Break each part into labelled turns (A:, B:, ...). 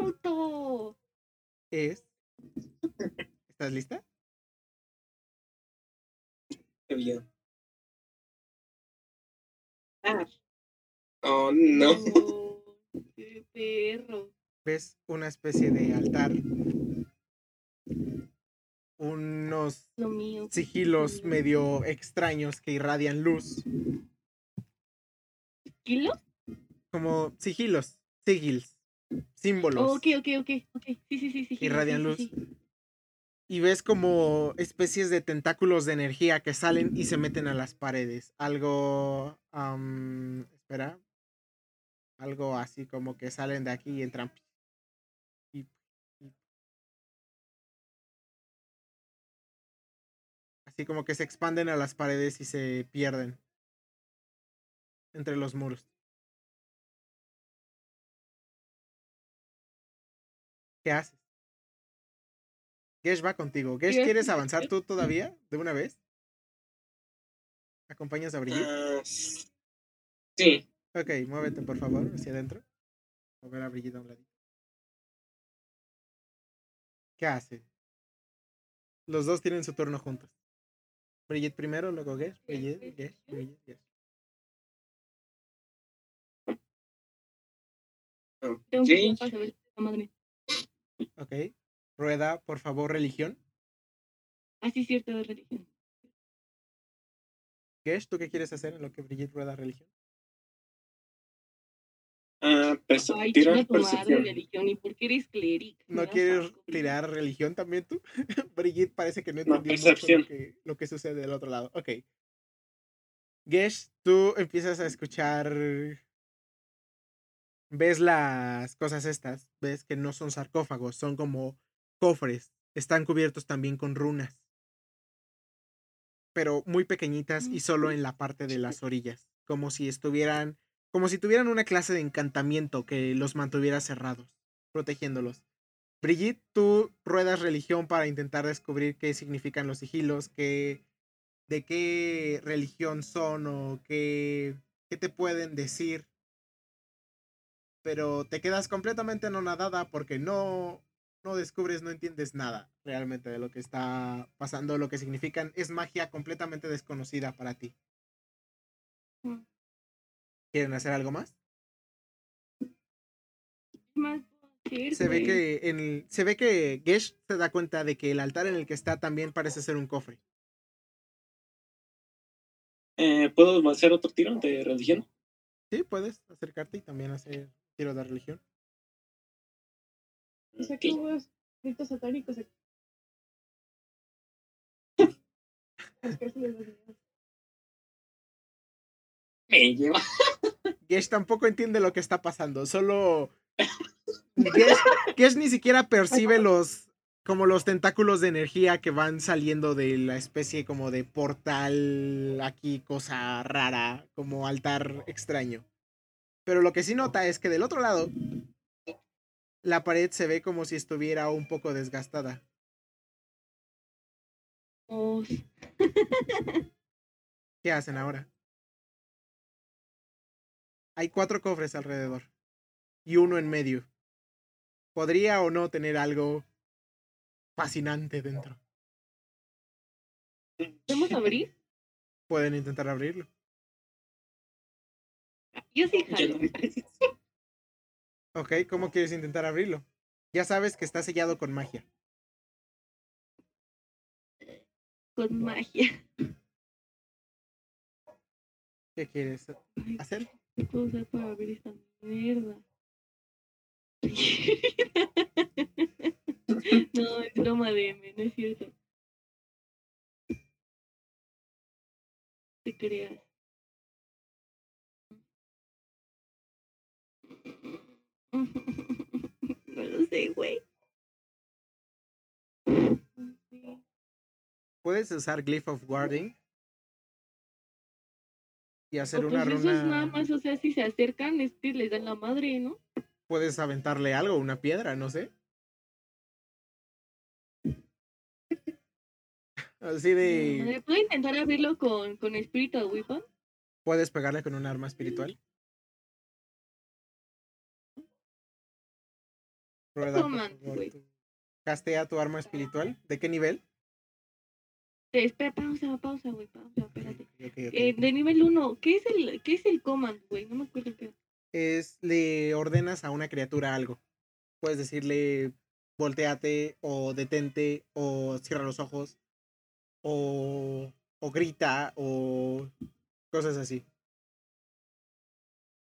A: auto!
B: es. ¿Estás lista?
C: Qué bien.
A: Ah.
C: Oh, no.
A: Oh, ¡Qué perro!
B: Ves una especie de altar. Unos
A: mío.
B: sigilos medio extraños que irradian luz.
A: ¿Kilo?
B: Como sigilos, sigils, símbolos.
A: Ok, ok, ok, ok. Sí, sí, sí, sí.
B: irradian luz.
A: sí, sí.
B: Y ves como especies de tentáculos de energía que salen y se meten a las paredes. Algo. espera. Algo así como que salen de aquí y entran. Y- y- Así como que se expanden a las paredes y se pierden. Entre los muros. ¿Qué haces? Gesh va contigo. Gesh, ¿quieres avanzar tú todavía? ¿De una vez? ¿Acompañas a Brigitte?
C: Ah, sí.
B: Ok, muévete por favor hacia adentro. Mover a Brigitte a un ladito. ¿Qué hace? Los dos tienen su turno juntos. Brigitte primero, luego Gesh, Brigitte, Gesh, Brigitte, Gesh.
A: Que
C: Ok.
B: Rueda, por favor, religión.
A: Ah, sí, cierto, de religión.
B: Gesh, ¿tú qué quieres hacer en lo que Brigitte rueda religión?
C: Ah, pues,
A: Ay, madre,
C: percepción.
A: religión. ¿Y por qué eres cleric?
B: ¿No quieres
A: asco,
B: tirar religión también tú? Brigitte parece que no
C: No,
B: entendió mucho lo que, lo que sucede del otro lado. Ok. Gesh, tú empiezas a escuchar. Ves las cosas estas. Ves que no son sarcófagos, son como cofres. Están cubiertos también con runas. Pero muy pequeñitas y solo en la parte de las orillas. Como si estuvieran. Como si tuvieran una clase de encantamiento que los mantuviera cerrados, protegiéndolos. Brigitte, tú ruedas religión para intentar descubrir qué significan los sigilos, qué, de qué religión son o qué, qué te pueden decir. Pero te quedas completamente anonadada porque no, no descubres, no entiendes nada realmente de lo que está pasando, lo que significan. Es magia completamente desconocida para ti.
A: Mm.
B: ¿Quieren hacer algo más?
A: ¿Qué más puedo hacer,
B: Se ve
A: güey?
B: que en el- se ve que Gesh se da cuenta de que el altar en el que está también parece ser un cofre.
C: Eh, ¿Puedo hacer otro tiro de religión?
B: Sí, puedes acercarte y también hacer tiro de religión.
A: O sea, que hubo ritos satánicos aquí.
C: Me lleva.
B: Gesh tampoco entiende lo que está pasando, solo Gesh, Gesh ni siquiera percibe los como los tentáculos de energía que van saliendo de la especie como de portal aquí, cosa rara, como altar extraño. Pero lo que sí nota es que del otro lado la pared se ve como si estuviera un poco desgastada.
A: Oh,
B: ¿Qué hacen ahora? Hay cuatro cofres alrededor y uno en medio. Podría o no tener algo fascinante dentro.
A: ¿Podemos abrir?
B: Pueden intentar abrirlo.
A: Yo sí, jalo.
B: Ok, ¿cómo quieres intentar abrirlo? Ya sabes que está sellado con magia.
A: Con magia.
B: ¿Qué quieres hacer?
A: ¿Qué puedo usar para abrir esta mierda? no, es broma de M, no es cierto. Te creas. No lo sé, güey.
B: Puedes usar Glyph of Guarding y hacer una
A: pues eso es nada más, o sea, si se acercan, les dan la madre, ¿no?
B: Puedes aventarle algo, una piedra, no sé. Así de.
A: ¿Puedo intentar abrirlo con, con Spiritual Weapon?
B: Puedes pegarle con un arma espiritual. Rueda, por favor, Castea tu arma espiritual. ¿De qué nivel?
A: Eh, Espera, pausa, pausa, güey, pausa, espérate. Eh, de nivel 1, ¿qué es el, qué es el command, güey? No me acuerdo qué.
B: es le ordenas a una criatura algo. Puedes decirle volteate o detente o cierra los ojos o, o grita o cosas así.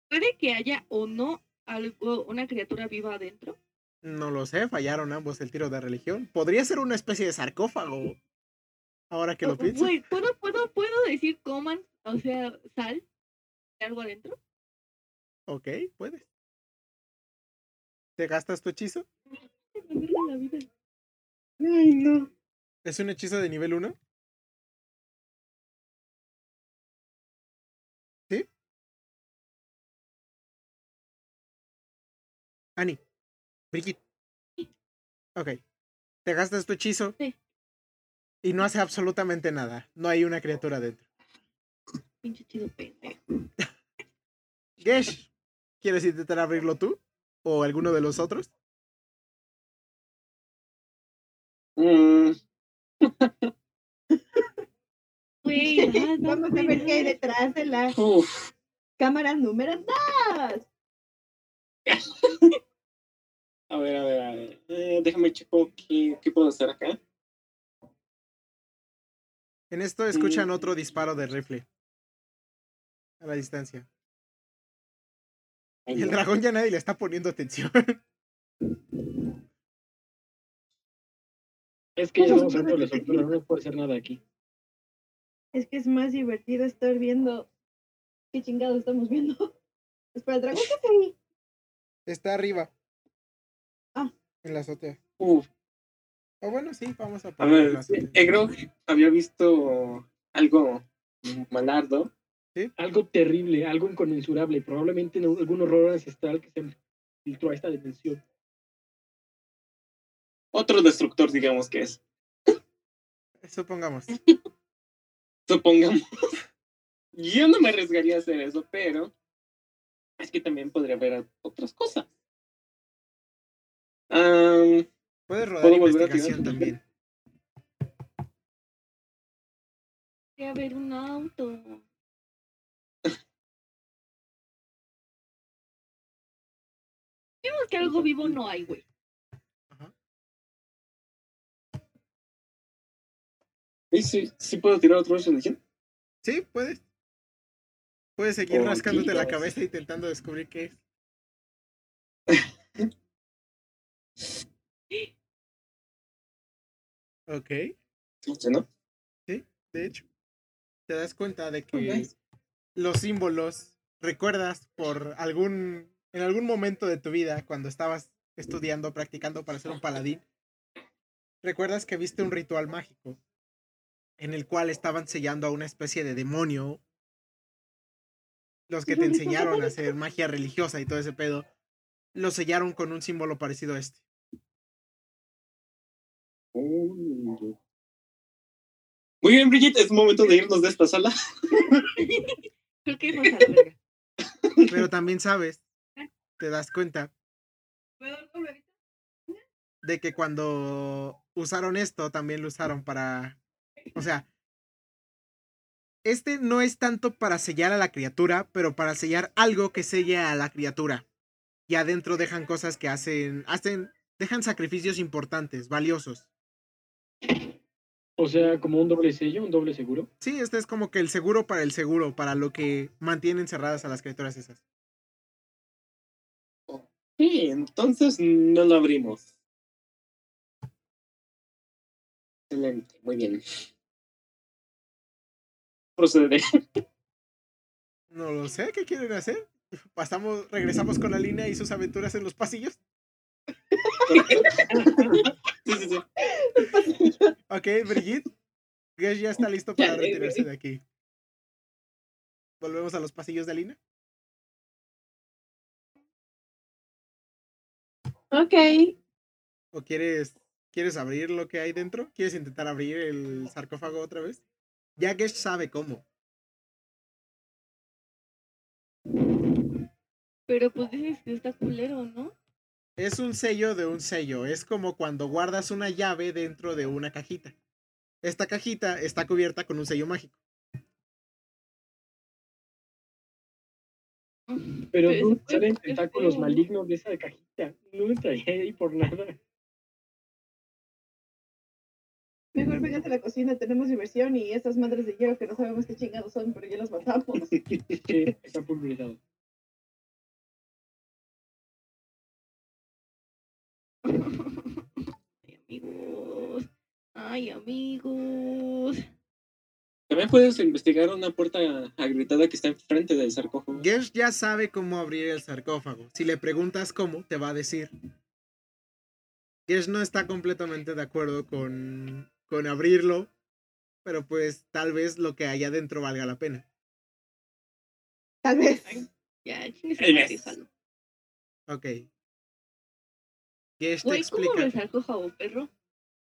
A: ¿Puede que haya o no algo, una criatura viva adentro?
B: No lo sé, fallaron ambos el tiro de religión. Podría ser una especie de sarcófago. Ahora que lo pienso.
A: Güey, ¿puedo, puedo, ¿puedo decir command, o sea, sal, ¿hay algo adentro?
B: Ok, puedes. ¿Te gastas tu hechizo?
C: Ay, no.
B: ¿Es un hechizo de nivel 1? ¿Sí? Ani. Brigitte. Ok. Te gastas tu hechizo.
A: Sí.
B: Y no hace absolutamente nada. No hay una criatura dentro.
A: Pinche chido pendejo.
B: Gesh, ¿quieres intentar abrirlo tú? ¿O alguno de los otros?
C: Mm,
A: Güey, ah, no,
D: Vamos a ver qué hay detrás de la
C: uf.
D: cámara número 2.
C: A ver, a ver, a ver. Eh, déjame checo qué, qué puedo hacer acá.
B: En esto escuchan
C: Mm.
B: otro disparo de rifle. A la distancia.
C: Ay,
B: El
C: no.
B: dragón ya nadie le está poniendo atención.
E: Es que ya estamos estructura, no puede hacer nada aquí.
D: Es que es más divertido estar viendo qué chingado estamos viendo. Espera, el dragón que está ahí.
B: Está arriba.
D: Ah.
B: En la azotea.
C: Uf.
B: O bueno, sí, vamos a
C: ver,
B: la azotea.
C: Egrog había visto algo malardo.
E: Algo terrible, algo inconmensurable, probablemente en algún horror ancestral que se filtró a esta dimensión.
C: Otro destructor, digamos que es.
B: Supongamos.
C: Supongamos. Yo no me arriesgaría a hacer eso, pero es que también podría haber otras cosas.
B: Puedes rodar
C: ¿Puedo volver a
B: investigación también.
A: Quería ver un auto. Vimos que algo vivo no hay, güey.
C: ¿sí, sí, sí puedo tirar otro religión?
B: Sí, puedes. Puedes seguir
C: Oh,
B: rascándote la cabeza intentando descubrir qué es. Ok,
C: Sí, ¿no?
B: de hecho. Te das cuenta de
C: Oh,
B: que los símbolos recuerdas por algún en algún momento de tu vida cuando estabas estudiando, practicando para ser un paladín, recuerdas que viste un ritual mágico en el cual estaban sellando a una especie de demonio. Los que te enseñaron a hacer magia religiosa y todo ese pedo, lo sellaron con un símbolo parecido a este.
C: Muy bien, Brigitte, es momento de irnos de esta sala.
A: Creo que es más a la verga.
B: Pero también sabes, te das cuenta de que cuando usaron esto, también lo usaron para. O sea, este no es tanto para sellar a la criatura, pero para sellar algo que sella a la criatura. Y adentro dejan cosas que hacen. hacen. dejan sacrificios importantes, valiosos.
E: O sea, como un doble sello, un doble seguro.
B: Sí, este es como que el seguro para el seguro, para lo que mantienen cerradas a las criaturas esas.
C: Sí, entonces no lo abrimos. Excelente, muy bien. Procederé.
B: No lo sé, ¿qué quieren hacer? Pasamos, regresamos con la línea y sus aventuras en los pasillos.
C: Sí, sí, sí.
B: Ok, Brigitte. Gesh ya está listo para
C: Ya,
B: retirarse de aquí. Volvemos a los pasillos de Lina.
D: Ok.
B: ¿O quieres, quieres abrir lo que hay dentro? ¿Quieres intentar abrir el sarcófago otra vez? Ya Gesh sabe cómo.
A: Pero pues dices que está culero, ¿no?
B: Es un sello de un sello. Es como cuando guardas una llave dentro de una cajita. Esta cajita está cubierta con un sello mágico.
E: Pero no salen tentáculos malignos de esa cajita. No me traía ahí por nada.
D: Mejor véngase a la cocina, tenemos diversión y esas madres de hierro que no sabemos qué chingados son, pero ya las matamos.
E: Sí, está pulverizado.
A: Amigos. Ay, amigos.
C: También puedes investigar una puerta agrietada que está enfrente del sarcófago.
B: Gesh ya sabe cómo abrir el sarcófago. Si le preguntas cómo, te va a decir. Gesh no está completamente de acuerdo con, con abrirlo, pero pues tal vez lo que hay adentro valga la pena.
D: Tal vez.
A: Ya, chingue su
C: Ahí
A: madre,
C: ves.
A: jalo.
B: Ok. Gesh te
A: Güey, ¿cómo
B: explica.
A: perro?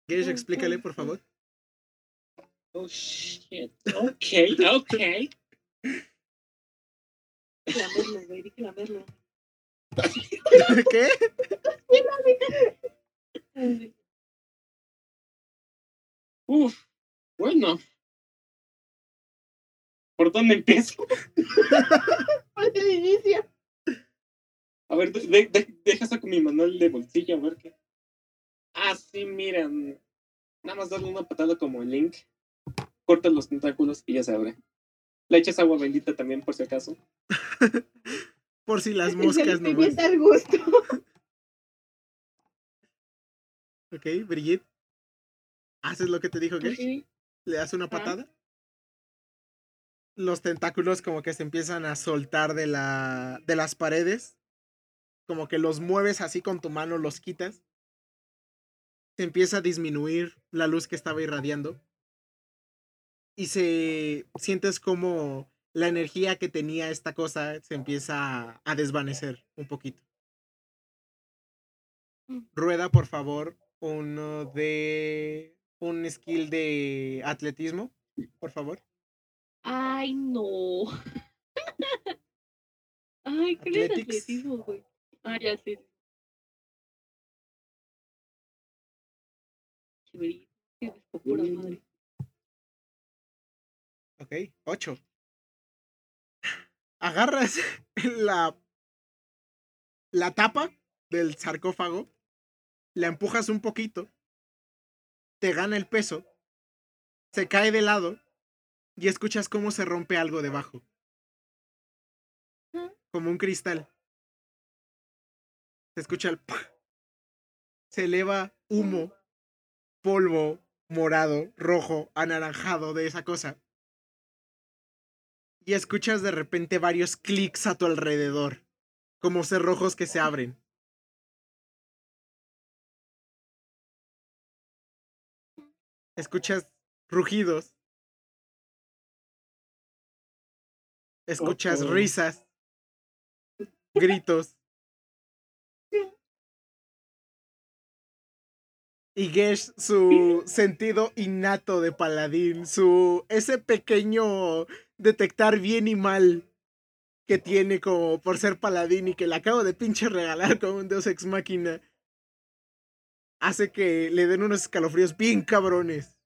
B: Gesh, explícale, por favor.
C: Oh, shit. Ok, ok.
A: Hay que lamerlo, güey, hay que lamerlo.
B: ¿Qué?
C: Uf, bueno. ¿Por dónde empiezo?
D: ¿Cuál es el inicio?
C: A ver, de- de- de- deja saco mi manual de bolsillo a ver qué. Ah, sí, miran. Nada más darle una patada como el Link. Cortas los tentáculos y ya se abre. Le echas agua bendita también, por si acaso.
B: Por si las moscas
D: pimienta al gusto.
B: Ok, Brigitte. ¿Haces lo que te dijo Gesh?
A: sí.
B: ¿Le das una patada? Los tentáculos como que se empiezan a soltar de, la, de las paredes. Como que los mueves así con tu mano, los quitas. Se empieza a disminuir la luz que estaba irradiando. Y se sientes como la energía que tenía esta cosa se empieza a, desvanecer un poquito.
A: Mm.
B: Rueda, por favor, uno de un skill de atletismo, por favor.
A: Ay, no. Ay, ¿qué es atletismo, güey? Ah, ya. Qué pura
E: Mm.
A: madre.
B: Ok, 8. Agarras la, la tapa del sarcófago, la empujas un poquito, te gana el peso, se cae de lado y escuchas cómo se rompe algo debajo.
A: Ah.
B: Como un cristal. Se escucha el... ¡pah! Se eleva humo, polvo morado, rojo, anaranjado de esa cosa y escuchas de repente varios clics a tu alrededor, como cerrojos que se abren. Escuchas rugidos. Escuchas risas, gritos. Y Gesh, su sentido innato de paladín, su ese pequeño detectar bien y mal que tiene como por ser paladín y que le acabo de pinche regalar con un Deus Ex Máquina, hace que le den unos escalofríos bien cabrones.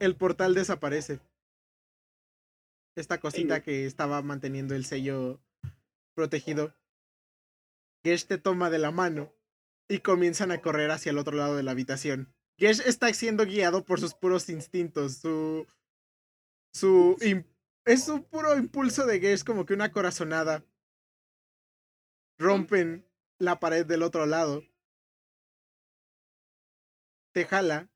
B: El portal desaparece. Esta cosita que estaba manteniendo el sello protegido. Gesh te toma de la mano y comienzan a correr hacia el otro lado de la habitación. Gesh está siendo guiado por sus puros instintos, su su es un puro impulso de Gesh como que una corazonada. Rompen la pared del otro lado. Te jala.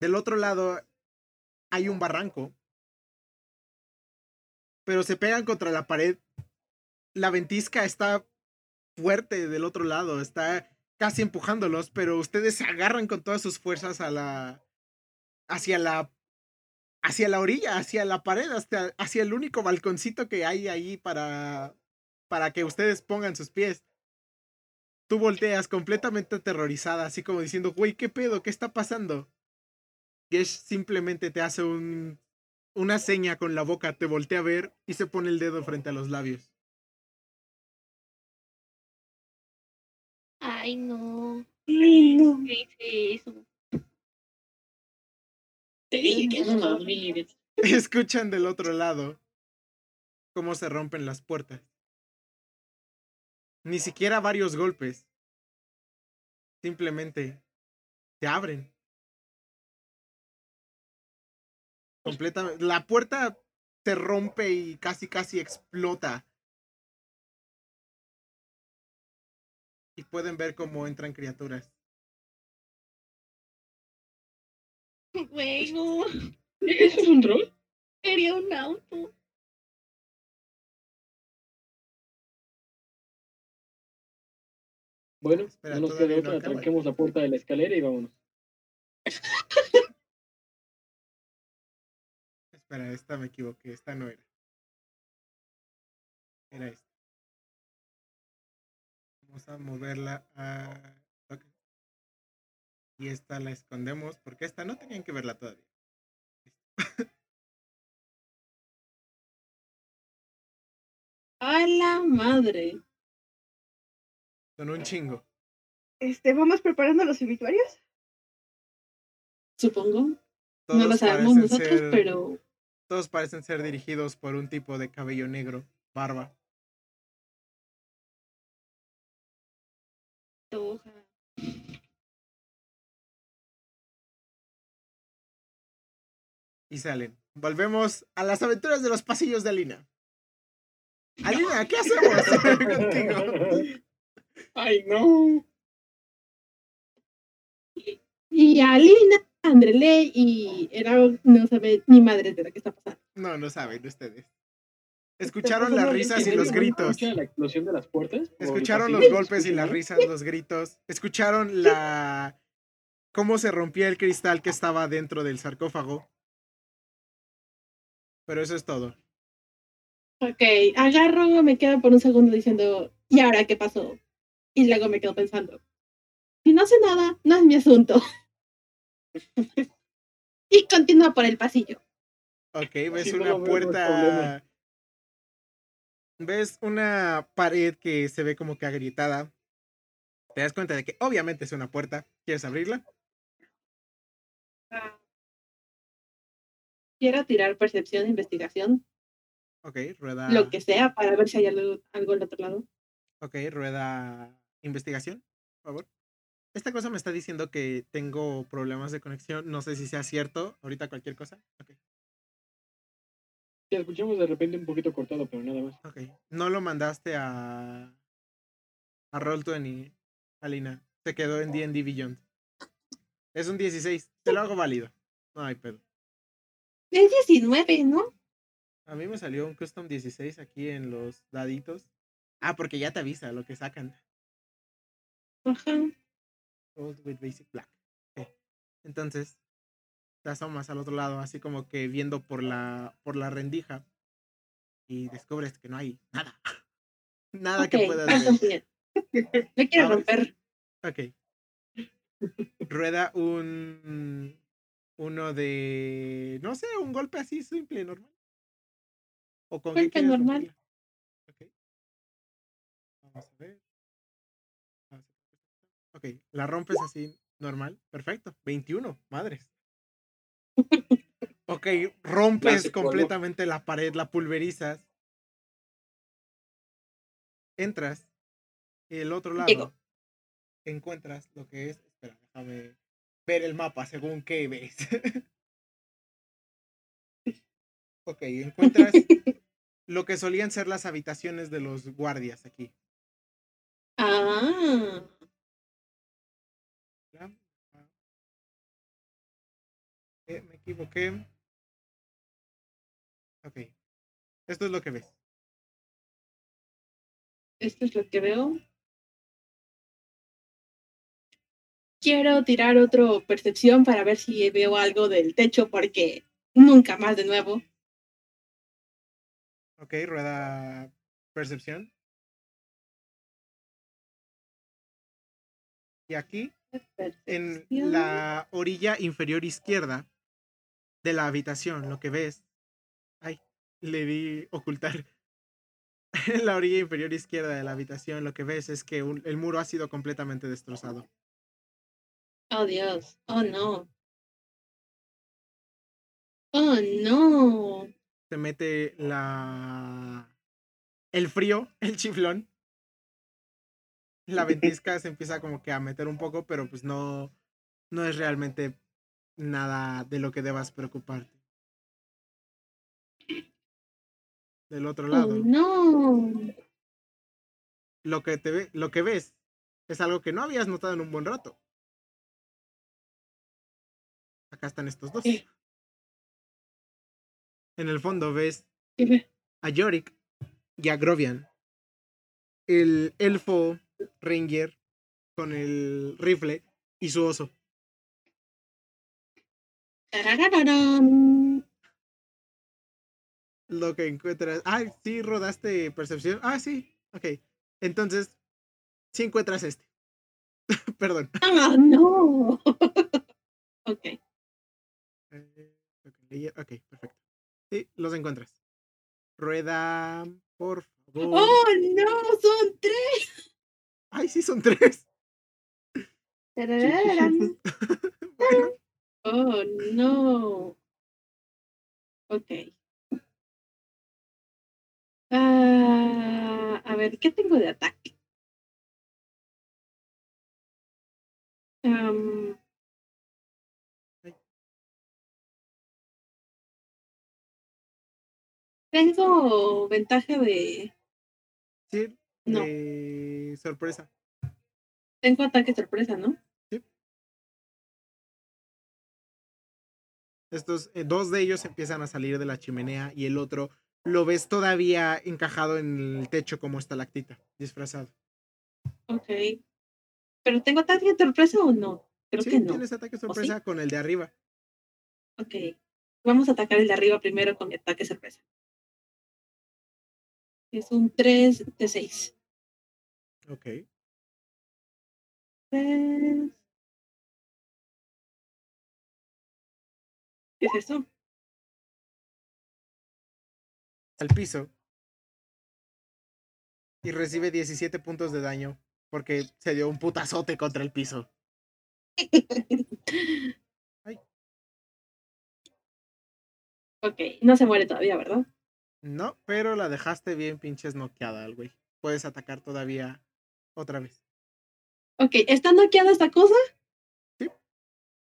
B: Del otro lado hay un barranco. Pero se pegan contra la pared. La ventisca está fuerte del otro lado, está casi empujándolos, pero ustedes se agarran con todas sus fuerzas a la hacia la hacia la orilla, hacia la pared, hasta hacia el único balconcito que hay ahí para para que ustedes pongan sus pies. Tú volteas completamente aterrorizada, así como diciendo, "Güey, ¿qué pedo? ¿Qué está pasando?" Gesh simplemente te hace un una seña con la boca, te voltea a ver y se pone el dedo frente a los labios.
A: Ay, no.
C: Ay, no.
A: ¿Qué hice eso?
C: Te dije que no.
B: Escuchan del otro lado cómo se rompen las puertas. Ni siquiera varios golpes. Simplemente se abren. Completamente. La puerta se rompe y casi casi explota. Y pueden ver cómo entran criaturas.
A: Güey, no.
E: ¿Eso es un troll?
A: Quería un auto.
E: Bueno,
B: Espera,
E: no nos queda
B: no
E: otra.
B: acaba.
E: Tranquemos la puerta de la escalera y vámonos.
B: Espera, esta me equivoqué. Esta no era. Era esta. Vamos a moverla a. Y esta la escondemos porque esta no tenían que verla todavía.
F: A la madre.
B: Son un chingo.
D: Este, ¿vamos preparando los obituarios?
F: Supongo.
B: Todos
F: no lo sabemos nosotros,
B: ser-
F: pero
B: Todos parecen ser dirigidos por un tipo de cabello negro, barba. Y salen. Volvemos a las aventuras de los pasillos de Alina. Alina, ¿qué hacemos contigo?
C: Ay, no.
F: Y Alina, Andrele y era no sabe ni madre de lo que está pasando.
B: No, no saben ustedes. Escucharon las risas y
D: ¿En
B: los gritos.
E: ¿Escucha la explosión de las puertas? ¿O el
B: Escucharon los golpes y las risas, los gritos. Escucharon la cómo se rompía el cristal que estaba dentro del sarcófago. Pero eso es todo.
F: Ok, agarro, me quedo por un segundo diciendo, ¿y ahora qué pasó? Y luego me quedo pensando, si no sé nada, no es mi asunto. y continúo por el pasillo.
B: Ok, ves una puerta. Ves una pared que se ve como que agrietada. Te das cuenta de que obviamente es una puerta. ¿Quieres abrirla?
F: Quiero tirar percepción e investigación,
B: Ok, rueda.
F: lo que sea, para ver si hay algo, algo al otro lado.
B: Ok, rueda investigación, por favor. Esta cosa me está diciendo que tengo problemas de conexión. No sé si sea cierto. Ahorita cualquier cosa. Ok.
E: Te escuchamos de repente un poquito cortado, pero nada más.
B: Ok. No lo mandaste a. A Roll20, Alina. Se quedó en DD Beyond. Es un 16. Te lo hago válido. No hay pedo.
F: Es 19, ¿no?
B: A mí me salió un custom 16 aquí en los daditos. Ah, porque ya te avisa lo que sacan.
F: Ajá.
B: Rolled with basic black. Ok. Entonces, te asomas al otro lado, así como que viendo por la, por la rendija. Y descubres que no hay nada. Nada que puedas
F: vas
B: ver.
F: Lo quiero
B: Ahora-
F: romper.
B: Ok. Rueda un. Uno de. No sé, un golpe así simple, normal. ¿O con
F: Golpe normal.
B: romperla? Ok. Vamos a ver. Ok, la rompes así, normal. Perfecto. 21, madres. Ok, rompes completamente la pared, la pulverizas. Entras. Y el otro lado
F: Llego.
B: encuentras lo que es. Espera, déjame ver el mapa según qué ves. ok, encuentras lo que solían ser las habitaciones de los guardias aquí.
F: Ah,
B: equivoqué. Ok. Esto es lo que ves.
F: esto es lo que veo. Quiero tirar otro percepción para ver si veo algo del techo porque nunca más de nuevo.
B: Ok, rueda percepción. Y aquí, en la orilla inferior izquierda de la habitación, lo que ves. Ay, le di ocultar. En la orilla inferior izquierda de la habitación lo que ves es que un- el muro ha sido completamente destrozado.
F: Oh, Dios. Oh, no. Oh, no.
B: Se mete la... el frío, el chiflón. La ventisca se empieza como que a meter un poco, pero pues no, no es realmente nada de lo que debas preocuparte. Del otro
F: Oh,
B: lado,
F: no.
B: lo que te ve, lo que ves es algo que no habías notado en un buen rato. Acá están estos dos. En el fondo ves a Yorick y a Grovian. El elfo Ranger con el rifle y su oso. Lo que encuentras. Ah, sí, rodaste percepción. Ah, sí. Ok. Entonces, sí encuentras este. Perdón.
F: Ah, no. ok.
B: Eh, ok, perfecto. Sí, los encuentras. Rueda, por favor.
F: Oh, no, son tres.
B: Ay, sí, son tres. Bueno,
F: Oh, no. Ok. Ah, a ver, ¿qué tengo de ataque? Am, tengo ventaja de.
B: sí,
F: No.
B: de sorpresa.
F: Tengo ataque sorpresa, ¿no?
B: Estos, eh, dos de ellos empiezan a salir de la chimenea y el otro lo ves todavía encajado en el techo como estalactita, disfrazado.
F: Ok. ¿Pero tengo ataque sorpresa o no? Creo
B: sí,
F: que no.
B: tienes ataque sorpresa con el de arriba.
F: Ok. Vamos a atacar el de arriba primero con mi ataque sorpresa. Es un 3 de 6.
B: Ok.
F: 3. ¿Qué es eso?
B: Al piso. Y recibe 17 puntos de daño porque se dio un putazote contra el piso.
F: ok, no se muere todavía, ¿verdad?
B: No, pero la dejaste bien pinches noqueada al güey. Puedes atacar todavía otra vez.
F: Ok, ¿está noqueada esta cosa?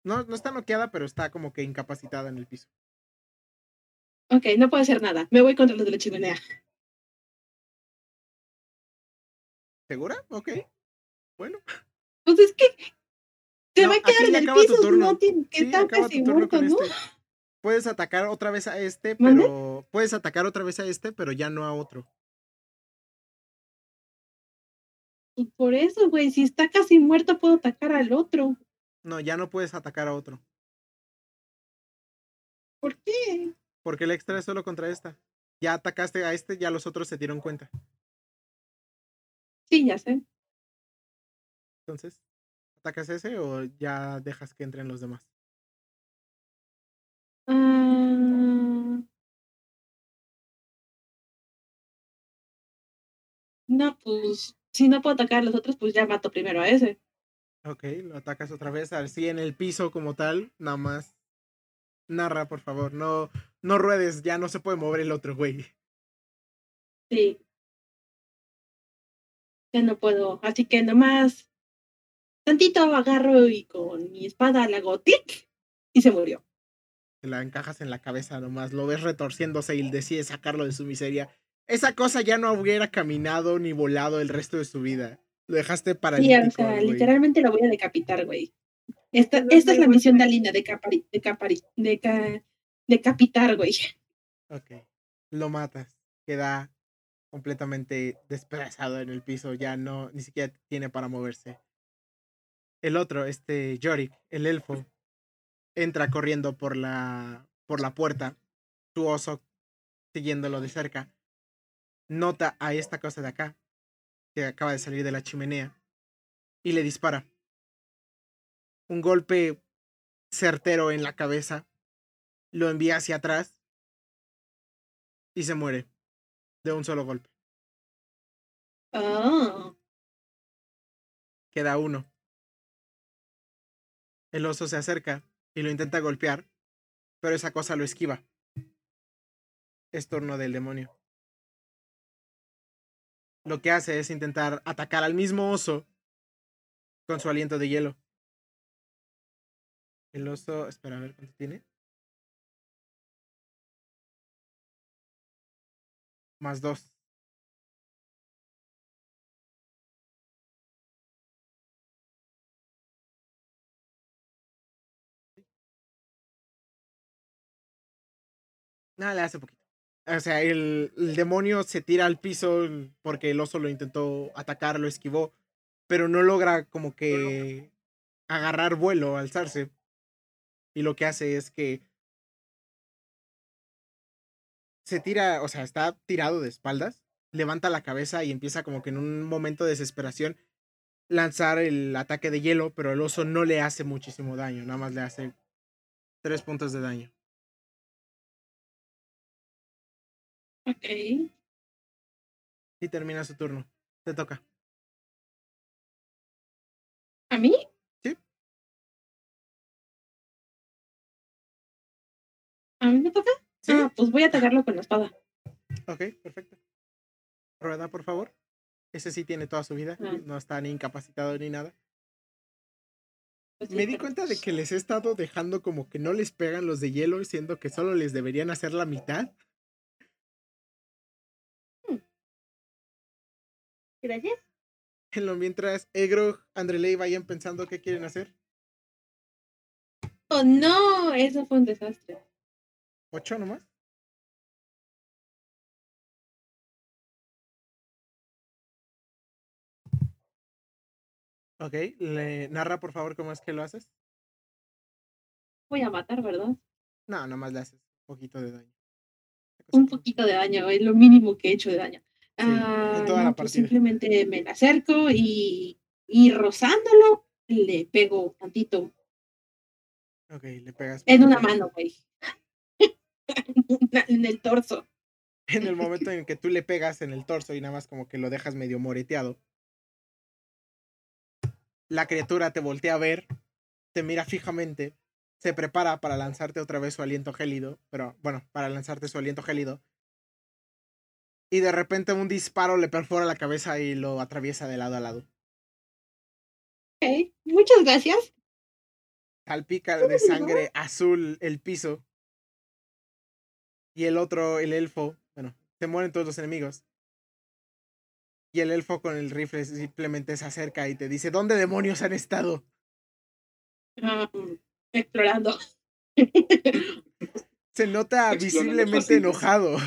B: No, no está noqueada, pero está como que incapacitada en el piso.
F: Ok, no puede hacer nada. Me voy contra los de la chimenea.
B: ¿Segura? Ok. Bueno.
F: Pues es que se
B: No,
F: va a quedar en el piso, no tiene que
B: Sí, acaba
F: casi
B: tu turno
F: muerto,
B: con
F: ¿no?
B: este. Puedes atacar otra vez a este,
F: ¿Mande?
B: pero. Puedes atacar otra vez a este, pero ya no a otro.
F: Pues por eso, güey, si está casi muerto puedo atacar al otro.
B: No, ya no puedes atacar a otro.
F: ¿Por qué?
B: Porque el extra es solo contra esta. Ya atacaste a este, ya los otros se dieron cuenta.
F: Sí, ya sé.
B: Entonces, ¿atacas ese o ya dejas que entren los demás?
F: Ah. No, pues si no puedo atacar a los otros, pues ya mato primero a ese.
B: Ok, lo atacas otra vez, así en el piso como tal, nada más. Narra, por favor, no, no ruedes, ya no se puede mover el otro, güey.
F: Sí. Ya no puedo. Así que nomás tantito agarro y con mi espada le hago tic y se murió.
B: Te la encajas en la cabeza nomás, lo ves retorciéndose y decides sacarlo de su miseria. Esa cosa ya no hubiera caminado ni volado el resto de su vida. Lo dejaste
F: Sí,
B: paralítico.
F: o sea,
B: al güey.
F: literalmente lo voy a decapitar, güey. Esta, esta es la misión de Alina, decapari, decapari, deca, decapitar, güey.
B: Ok. Lo matas. Queda completamente despedazado en el piso. Ya no, ni siquiera tiene para moverse. El otro, este Yorick, el elfo, entra corriendo por la, por la puerta. Su oso siguiéndolo de cerca. Nota a esta cosa de acá, que acaba de salir de la chimenea, y le dispara. Un golpe certero en la cabeza. Lo envía hacia atrás y se muere de un solo golpe.
F: Ah,
B: Queda uno. El oso se acerca y lo intenta golpear, pero esa cosa lo esquiva. Es turno del demonio. Lo que hace es intentar atacar al mismo oso con su aliento de hielo. El oso, espera a ver cuánto tiene. Más dos. Nada, le hace poquito. O sea, el, el demonio se tira al piso porque el oso lo intentó atacar, lo esquivó, pero no logra como que agarrar vuelo, alzarse. Y lo que hace es que se tira, o sea, está tirado de espaldas, levanta la cabeza y empieza como que en un momento de desesperación lanzar el ataque de hielo, pero el oso no le hace muchísimo daño, nada más le hace tres puntos de daño.
F: Ok.
B: Y termina su turno. Te toca.
F: ¿A mí?
B: Sí.
F: ¿A mí me toca?
B: Sí.
F: Ah, pues voy a atacarlo con la espada.
B: Ok, perfecto. Rueda, por favor. Ese sí tiene toda su vida.
F: Ah.
B: No está ni incapacitado ni nada.
F: Pues sí,
B: Me di cuenta de que les he estado dejando como que no les pegan los de hielo, siendo que solo les deberían hacer la mitad.
D: Gracias.
B: En lo mientras Egro, Andreley vayan pensando qué quieren hacer.
F: Oh, no, eso fue un desastre.
B: ¿Ocho nomás? Ok, le narra por favor cómo es que lo haces.
F: Voy a matar, ¿verdad?
B: No, nomás le haces un poquito de daño.
F: Un poquito de daño, es lo mínimo que he hecho de daño.
B: En
F: Ah,
B: toda
F: no,
B: la
F: pues simplemente me la acerco y, y rozándolo le pego tantito
B: Ok, le pegas.
F: en una mano, güey. en el torso.
B: En el momento en que tú le pegas en el torso y nada más como que lo dejas medio moreteado. La criatura te voltea a ver, te mira fijamente, se prepara para lanzarte otra vez su aliento gélido, pero bueno, para lanzarte su aliento gélido. Y de repente un disparo le perfora la cabeza y lo atraviesa de lado a lado.
F: Ok, muchas gracias.
B: Salpica de sangre azul el piso. Y el otro, el elfo, bueno, se mueren todos los enemigos. Y el elfo con el rifle simplemente se acerca y te dice, ¿dónde demonios han estado?
F: Ah, explorando.
B: Se nota visiblemente enojado.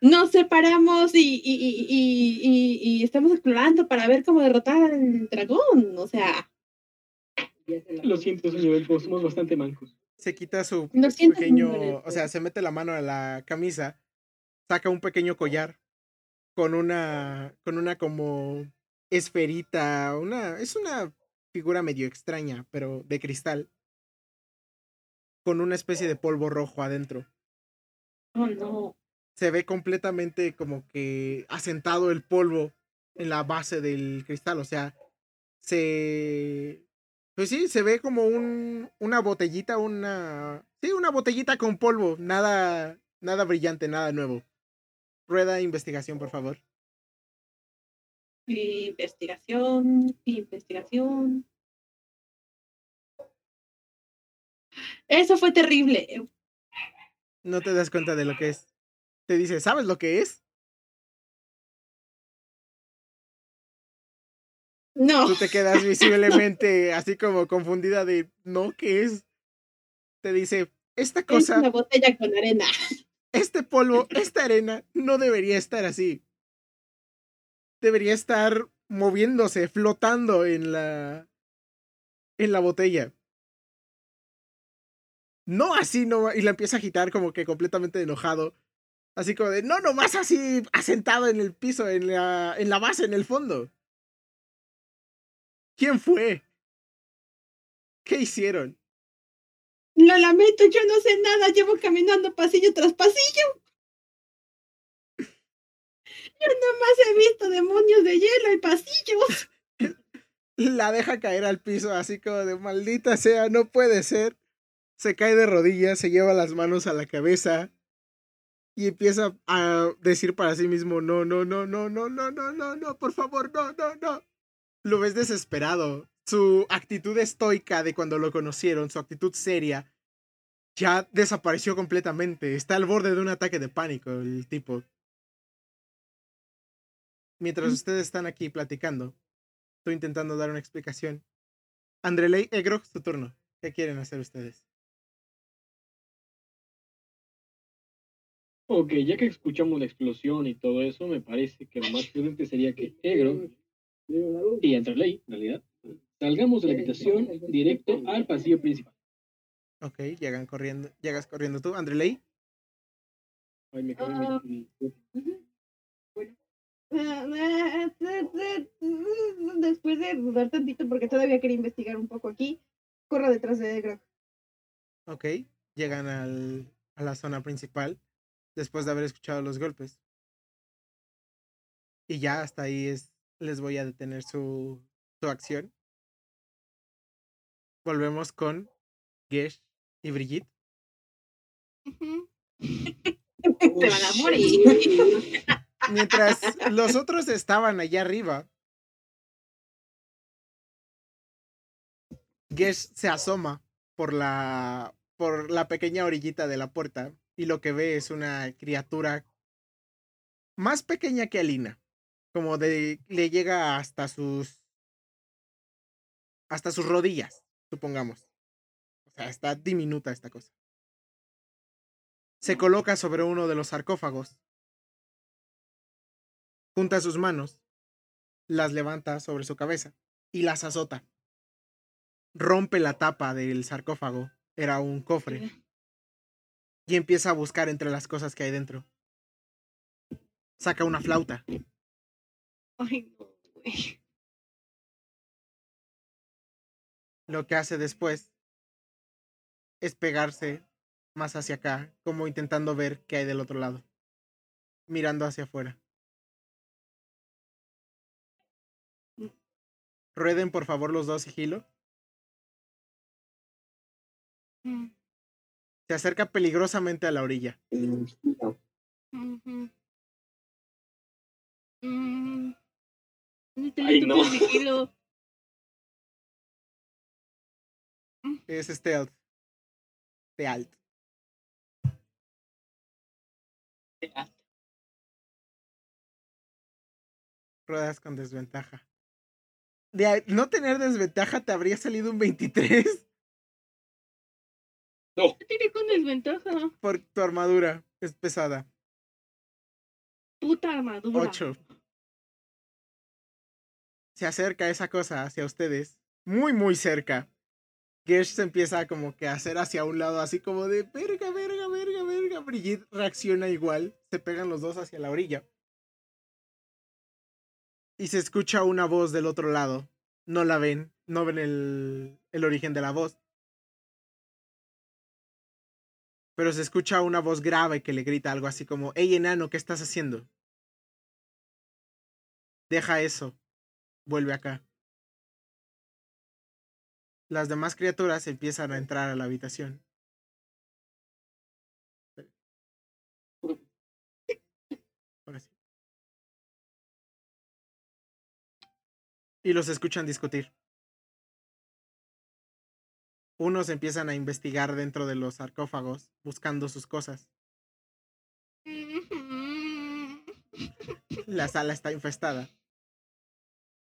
F: Nos separamos y, y, y, y, y- y estamos explorando para ver cómo derrotar al dragón. O sea,
E: Lo siento, señor Elfo, somos bastante mancos.
B: Se quita su
F: siento.
B: pequeño, o sea, se mete la mano a la camisa, saca un pequeño collar con una, con una como esferita, una, es una figura medio extraña, pero de cristal, con una especie de polvo rojo adentro.
F: Oh, no.
B: Se ve completamente como que asentado el polvo en la base del cristal, o sea, se, pues sí, se ve como un, una botellita, una, sí, una botellita con polvo, nada, nada brillante, nada nuevo. Rueda investigación, por favor.
F: Investigación, investigación. Eso fue terrible.
B: No te das cuenta de lo que es. Te dice, ¿sabes lo que es?
F: No.
B: Tú te quedas visiblemente así como confundida de, ¿no? ¿Qué es? Te dice, esta
F: Es
B: cosa,
F: una botella con arena.
B: este polvo, esta arena no debería estar así. Debería estar moviéndose, flotando en la en la botella. No así, no, y la empieza a agitar como que completamente enojado. Así como de, no, nomás así, asentado en el piso, en la, en la base, en el fondo. ¿Quién fue? ¿Qué hicieron?
F: Lo lamento, yo no sé nada. Llevo caminando pasillo tras pasillo. Más he visto demonios de hielo y pasillos.
B: La deja caer al piso así como de maldita sea, no puede ser. Se cae de rodillas, se lleva las manos a la cabeza y empieza a decir para sí mismo, no, no, no, no, no, no, no, no, no, por favor, no, no, no. Lo ves desesperado. Su actitud estoica de cuando lo conocieron, su actitud seria, ya desapareció completamente. Está al borde de un ataque de pánico el tipo. Mientras ustedes están aquí platicando, estoy intentando dar una explicación. Andreley, Egro, su turno. ¿Qué quieren hacer ustedes?
E: Ok, ya que escuchamos la explosión y todo eso, me parece que lo más prudente sería que Egro y entre ley, en realidad, salgamos de la habitación directo al pasillo principal.
B: Ok, llegan corriendo, llegas corriendo tú, Andreley.
E: Ay, me cago en mi-
D: Después de dudar tantito, porque todavía quería investigar un poco aquí, corro detrás de Grog.
B: Ok, llegan al, a la zona principal después de haber escuchado los golpes. Y ya hasta ahí es, les voy a detener su, su acción. Volvemos con Gesh y Brigitte.
F: Se van a morir.
B: Mientras los otros estaban allá arriba, Gesh se asoma por la, por la pequeña orillita de la puerta y lo que ve es una criatura más pequeña que Alina. Como de le llega hasta sus hasta sus rodillas, supongamos. O sea, está diminuta esta cosa. Se coloca sobre uno de los sarcófagos. Junta sus manos, las levanta sobre su cabeza y las azota. Rompe la tapa del sarcófago. Era un cofre. Y empieza a buscar entre las cosas que hay dentro. Saca una flauta.
A: Ay, no, güey.
B: Lo que hace después es pegarse más hacia acá, como intentando ver qué hay del otro lado. Mirando hacia afuera. Rueden por favor los dos sigilo.
A: Mm,
B: Se acerca peligrosamente a la orilla.
A: Mm. Necesito
C: Ay, no.
A: un sigilo.
B: Es stealth. Stealth. Ruedas con desventaja. De no tener desventaja te habría salido un 23
C: No,
A: Yo tiré con desventaja.
B: por tu armadura. Es pesada.
A: Puta armadura.
B: 8. Se acerca esa cosa hacia ustedes. Muy, muy cerca. Gersh se empieza como que a hacer hacia un lado, así como de verga, verga, verga, verga. Brigitte reacciona igual. Se pegan los dos hacia la orilla. Y se escucha una voz del otro lado. No la ven. No ven el, el origen de la voz. Pero se escucha una voz grave que le grita algo así como, hey enano, ¿qué estás haciendo? Deja eso. Vuelve acá. Las demás criaturas empiezan a entrar a la habitación. Ahora sí. Y los escuchan discutir. Unos empiezan a investigar dentro de los sarcófagos, buscando sus cosas. La sala está infestada.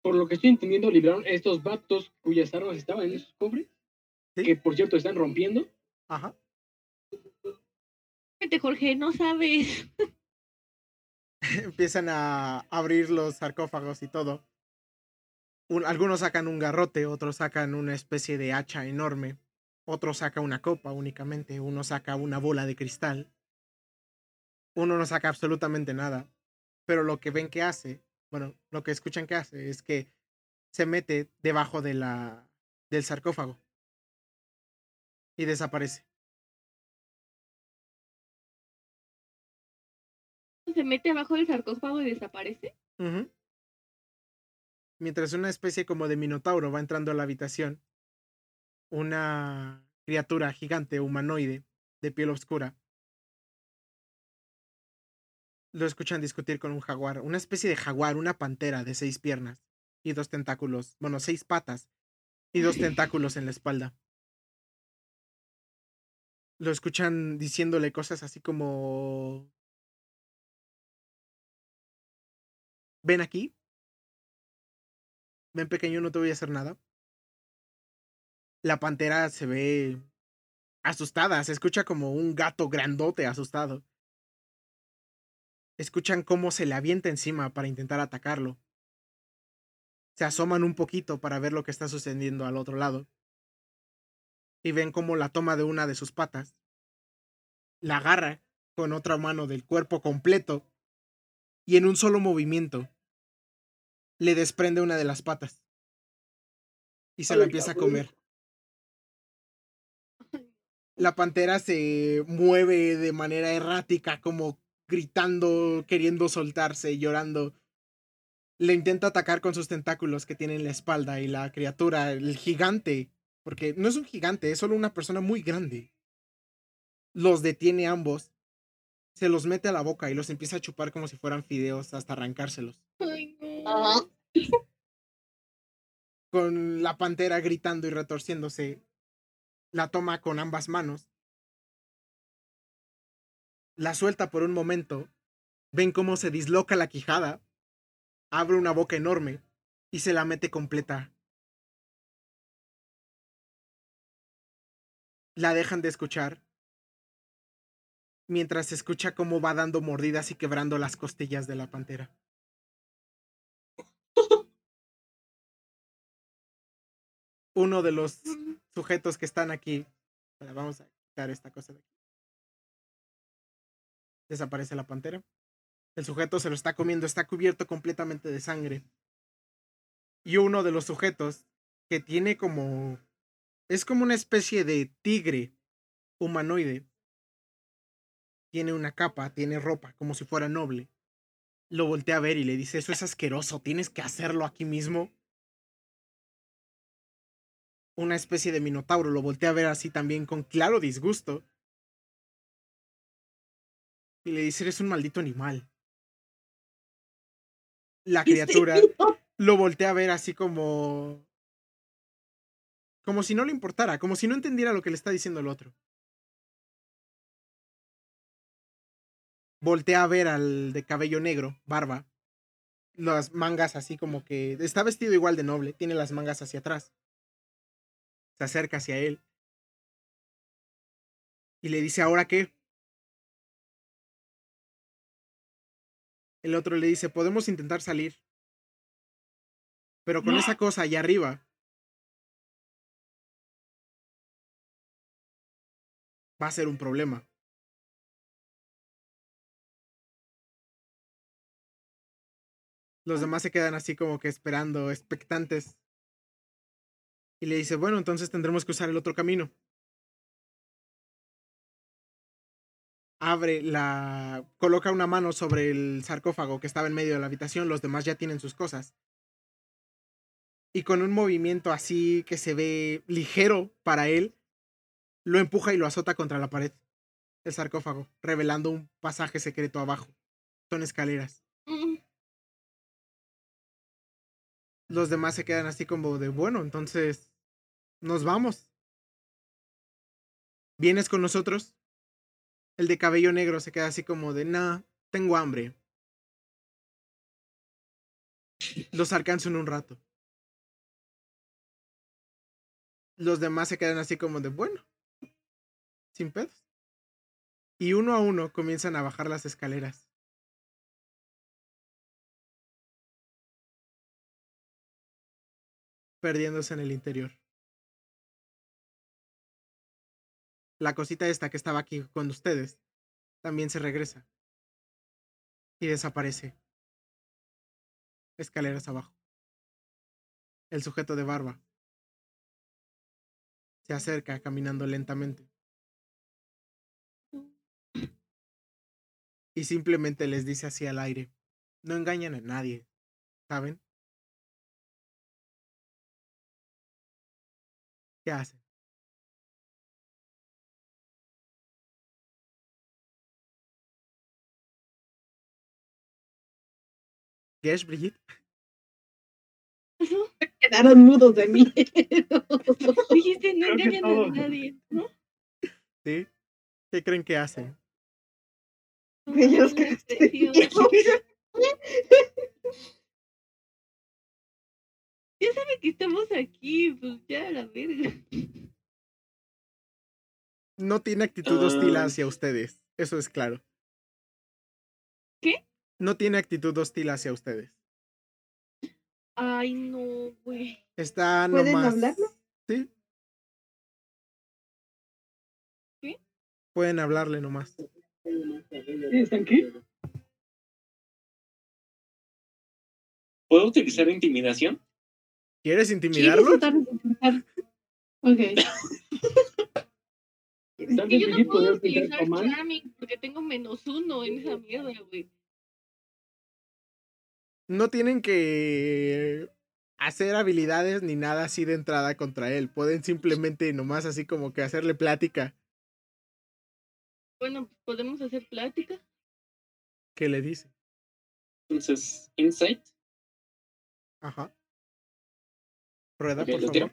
E: Por lo que estoy entendiendo, libraron estos vatos cuyas armas estaban en esos cofres.
B: Sí.
E: Que por cierto están rompiendo.
B: Ajá.
A: Vete, Jorge, no sabes.
B: empiezan a abrir los sarcófagos y todo. Un- algunos sacan un garrote, otros sacan una especie de hacha enorme, otro saca una copa únicamente, uno saca una bola de cristal, uno no saca absolutamente nada, pero lo que ven que hace, bueno, lo que escuchan que hace es que se mete debajo de la del sarcófago y desaparece.
A: se mete abajo del sarcófago y desaparece.
B: Mientras una especie como de minotauro va entrando a la habitación, una criatura gigante humanoide de piel oscura lo escuchan discutir con un jaguar, una especie de jaguar, una pantera de seis piernas y dos tentáculos, bueno, seis patas y dos tentáculos en la espalda. Lo escuchan diciéndole cosas así como... Ven aquí. Ven pequeño, no te voy a hacer nada. La pantera se ve asustada, se escucha como un gato grandote asustado. Escuchan cómo se le avienta encima para intentar atacarlo. Se asoman un poquito para ver lo que está sucediendo al otro lado. Y ven cómo la toma de una de sus patas. La agarra con otra mano del cuerpo completo. Y en un solo movimiento le desprende una de las patas. Y se la empieza a comer. La pantera se mueve de manera errática, como gritando, queriendo soltarse, llorando. Le intenta atacar con sus tentáculos que tiene en la espalda y la criatura, el gigante, porque no es un gigante, es solo una persona muy grande. Los detiene ambos, se los mete a la boca y los empieza a chupar como si fueran fideos hasta arrancárselos. Con la pantera gritando y retorciéndose, la toma con ambas manos. La suelta por un momento. Ven cómo se disloca la quijada. Abre una boca enorme y se la mete completa. La dejan de escuchar. Mientras se escucha cómo va dando mordidas y quebrando las costillas de la pantera. Uno de los sujetos que están aquí. Vamos a quitar esta cosa de aquí. Desaparece la pantera. El sujeto se lo está comiendo, está cubierto completamente de sangre. Y uno de los sujetos que tiene como... Es como una especie de tigre humanoide. Tiene una capa, tiene ropa, como si fuera noble. Lo voltea a ver y le dice, eso es asqueroso, tienes que hacerlo aquí mismo una especie de minotauro. Lo voltea a ver así también con claro disgusto. Y le dice, eres un maldito animal. La criatura lo voltea a ver así como... Como si no le importara, como si no entendiera lo que le está diciendo el otro. Voltea a ver al de cabello negro, barba. Las mangas así como que... Está vestido igual de noble, tiene las mangas hacia atrás se acerca hacia él y le dice, ¿ahora qué? El otro le dice, podemos intentar salir, pero con esa cosa allá arriba va a ser un problema. Los demás se quedan así como que esperando, expectantes. Y le dice, bueno, entonces tendremos que usar el otro camino. Abre la... coloca una mano sobre el sarcófago que estaba en medio de la habitación, los demás ya tienen sus cosas. Y con un movimiento así que se ve ligero para él, lo empuja y lo azota contra la pared, el sarcófago, revelando un pasaje secreto abajo. Son escaleras.
A: Mm,
B: Los demás se quedan así como de, bueno, entonces nos vamos. ¿Vienes con nosotros? El de cabello negro se queda así como de, nah, tengo hambre. Los alcanzo en un rato. Los demás se quedan así como de, bueno, sin pedos. Y uno a uno comienzan a bajar las escaleras. perdiéndose en el interior. La cosita esta que estaba aquí con ustedes también se regresa y desaparece. Escaleras abajo. El sujeto de barba se acerca caminando lentamente. y simplemente les dice así al aire, no engañan a nadie, ¿saben? ¿Qué hacen? Gesh, Brigitte.
F: Quedaron mudos de miedo.
A: Dijiste, no engañan a nadie, ¿no?
B: ¿Sí? ¿Qué creen que hacen?
D: Ellos
A: Una
D: que.
A: Ya sabe que estamos aquí, pues ya, a la verga.
B: No tiene actitud hostil hacia ustedes, eso es claro. No tiene actitud hostil hacia ustedes.
A: Ay, no, güey.
B: Está
D: ¿Pueden
B: nomás.
D: hablarlo?
B: Sí.
A: ¿Qué?
B: Pueden hablarle nomás.
E: ¿Están aquí?
C: ¿Puedo utilizar intimidación?
B: ¿Quieres
F: ¿Quieres
B: intimidarlo?
F: de intentar? Ok.
A: Es que yo no puedo
E: utilizar.
A: Charming porque tengo menos uno en esa mierda, güey.
B: No tienen que hacer habilidades ni nada así de entrada contra él. Pueden simplemente nomás así como que hacerle plática.
A: Bueno, pues podemos hacer plática.
B: ¿Qué le dice?
C: Entonces, insight.
B: Ajá. Rueda,
C: Ok,
B: por
C: lo
B: favor.
C: tiro.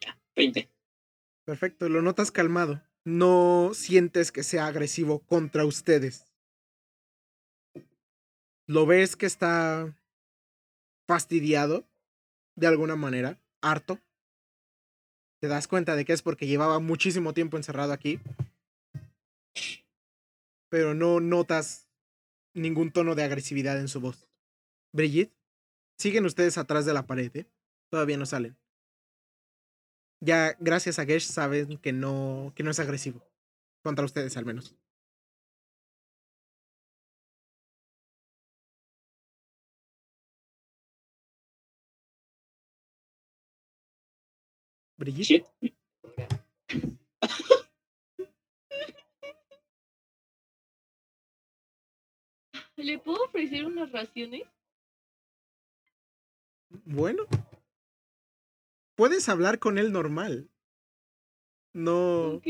C: Ya, 20.
B: Perfecto, lo notas calmado. No sientes que sea agresivo contra ustedes. Lo ves que está fastidiado de alguna manera, harto. Te das cuenta de que es porque llevaba muchísimo tiempo encerrado aquí. Pero no notas ningún tono de agresividad en su voz. Brigitte, siguen ustedes atrás de la pared, ¿eh? Todavía no salen. Ya, gracias a Gesh, saben que no, que no es agresivo. Contra ustedes, al menos. Brigitte.
A: ¿Le puedo ofrecer unas raciones?
B: bueno. Puedes hablar con él normal. No,
A: Ok.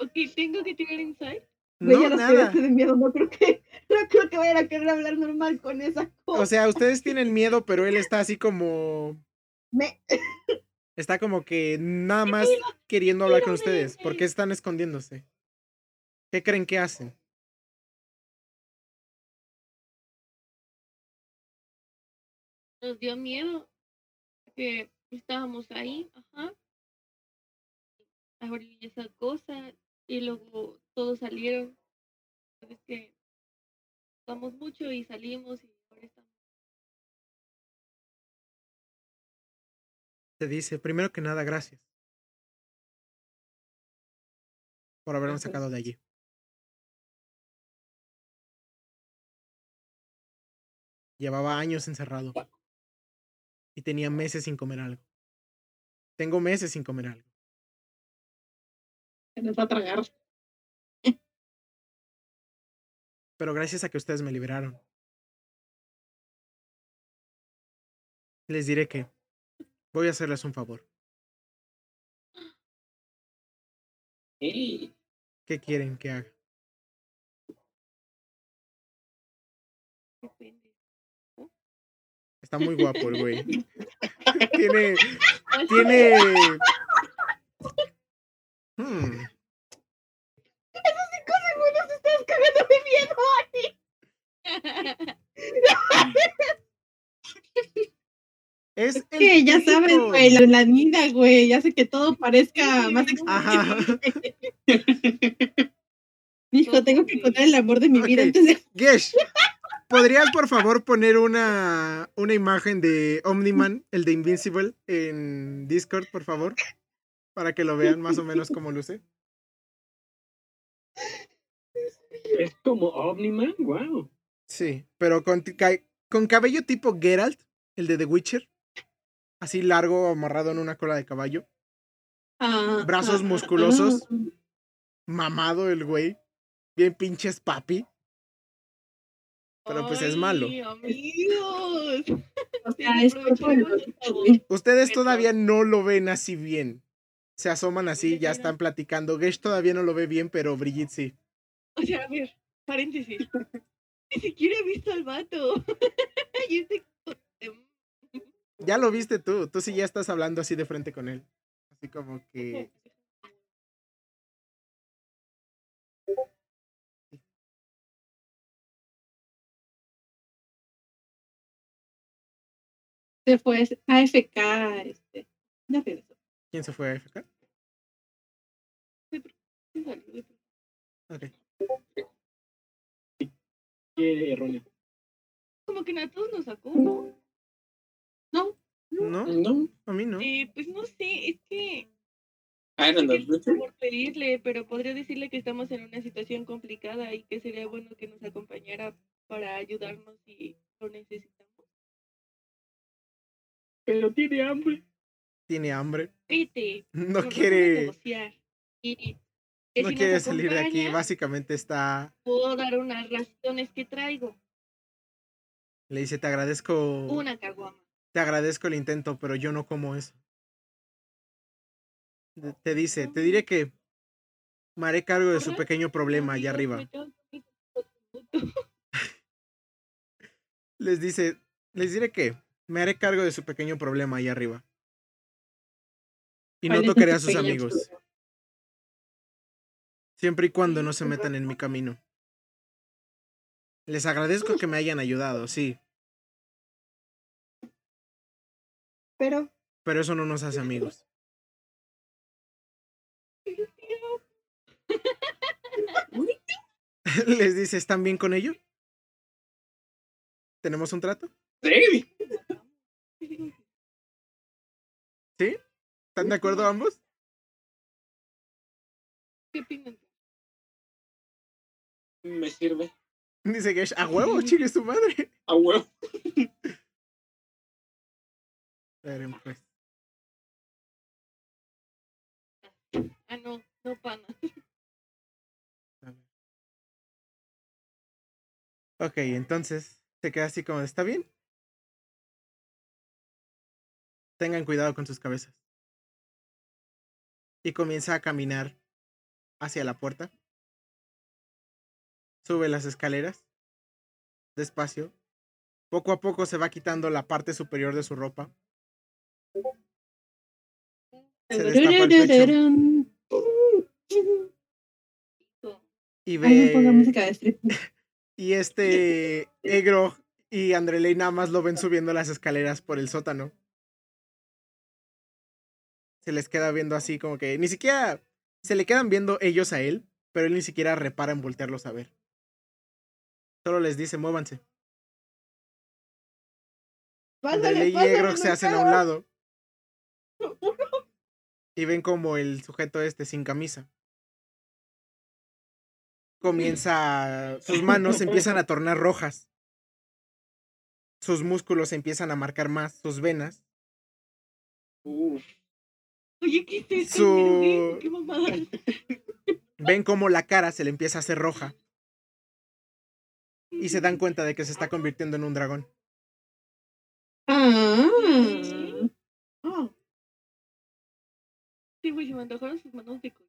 A: Ok, tengo que tirar insight.
B: No,
D: ya
B: nada.
D: de miedo, no creo que, no creo que vayan a querer hablar normal con esa cosa.
B: O sea, ustedes tienen miedo, pero él está así como.
D: Me-
B: Está como que nada más queriendo hablar con ustedes. ¿Por qué están escondiéndose? ¿Qué creen que hacen?
A: Nos dio miedo. Que estábamos ahí, ajá. Abrí esa cosa y luego todos salieron. Es que mucho y salimos y ahora estamos.
B: Te dice, primero que nada, gracias. Por haberme
E: Gracias.
B: sacado de allí. Llevaba años encerrado. Y tenía meses sin comer algo. Tengo meses sin comer algo.
F: Se nos va a tragar.
B: Pero gracias a que ustedes me liberaron. Les diré que voy a hacerles un favor. ¿Qué quieren que haga? Está muy guapo el güey. tiene. Tiene. Hmm,
D: Cinco segundos estás cagando de miedo.
B: Es el
F: Que ya sabes, güey, la, la niña, güey, ya hace que todo parezca más
B: Ajá.
F: Dijo, tengo que encontrar el amor de mi vida de...
B: Gesh, ¿podrías por favor poner una, una imagen de Omniman, el de Invincible, en Discord, por favor? Para que lo vean más o menos cómo luce.
E: Es como Omniman, wow.
B: Sí, pero con, con cabello tipo Geralt, el de The Witcher. Así largo, amarrado en una cola de caballo.
F: Ah,
B: Brazos
F: ah,
B: musculosos.
F: ah.
B: Mamado el güey. Bien pinches papi. Pero pues es malo.
A: Ay, amigos.
F: O sea, es.
B: Ustedes todavía no lo ven así bien. Se asoman así, ya están platicando. Gesh todavía no lo ve bien, pero Brigitte sí.
A: O sea, a ver, paréntesis. Ni siquiera he visto al vato. este
B: Ya lo viste tú. Tú sí ya estás hablando así de frente con él. Así como que.
F: Se fue AFK, este. Ya regresó.
B: ¿Quién se fue a FK? Ok.
E: Qué erróneo.
A: Como que a todos nos sacó, ¿no?
F: No,
B: ¿No?
C: No.
B: A mí no.
A: Eh, pues no sé, es que
C: Ah,
A: no por pedirle, pero podría decirle que estamos en una situación complicada y que sería bueno que nos acompañara para ayudarnos si lo necesitamos.
E: Pero tiene hambre.
B: Tiene hambre.
A: Vete,
B: No quiere.
A: negociar. Y que
B: No
A: si
B: quiere salir de aquí. Básicamente está.
A: Puedo dar unas razones que traigo.
B: Le dice, te agradezco.
A: Una caguama.
B: Te agradezco el intento, pero yo no como eso. Te dice, te diré que me haré cargo de su pequeño problema allá arriba. Les dice, les diré que me haré cargo de su pequeño problema allá arriba. Y no
F: ¿Cuál es su
B: tocaré a sus amigos, siempre y cuando no se metan en mi camino. Les agradezco que me hayan ayudado, sí,
D: Pero,
B: pero eso no nos hace amigos. Les dice, ¿están bien con ello? ¿Tenemos un trato?
C: Sí.
B: ¿Sí? ¿Están de acuerdo ambos?
A: ¿Qué opinan?
C: Me sirve.
B: Dice Gesh, a huevo, chingue su madre.
C: A huevo.
B: Esperen, pues.
A: Ah, no, no pana.
B: Ok, entonces se queda así como, ¿está bien? Tengan cuidado con sus cabezas. Y comienza a caminar hacia la puerta. Sube las escaleras. Despacio. Poco a poco se va quitando la parte superior de su ropa. Se destapa el pecho y ve y este Egro y Andreley nada más lo ven subiendo las escaleras por el sótano. Se les queda viendo así como que ni siquiera se le quedan viendo ellos a él, pero él ni siquiera repara en voltearlos a ver. Solo les dice, muévanse. Andreley y Egro se hacen a un lado. Y ven como el sujeto este sin camisa. Comienza, sus manos se empiezan a tornar rojas, sus músculos se empiezan a marcar más, sus venas,
C: Uf.
A: Oye, ¿qué es esto?
B: Su-
A: ¿Pero qué? ¿Qué mamada?
B: ven como la cara se le empieza a hacer roja y se dan cuenta de que se está convirtiendo en un dragón.
F: Ah.
D: ah,
A: Sí, güey, se me antojaron sus manos de coño.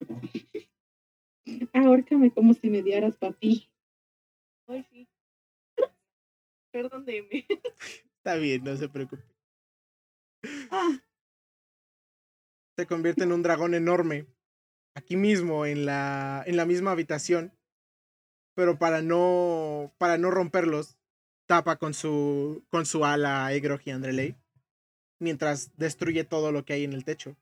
F: Ahórcame como si me dieras papi.
A: Ay, sí. Perdón, DM.
B: Está bien, no se preocupe.
D: ah,
B: Se convierte en un dragón enorme, aquí mismo, en la, en la misma habitación, pero para no, para no romperlos, tapa con su, con su ala a Egrog y Andreley, mientras destruye todo lo que hay en el techo.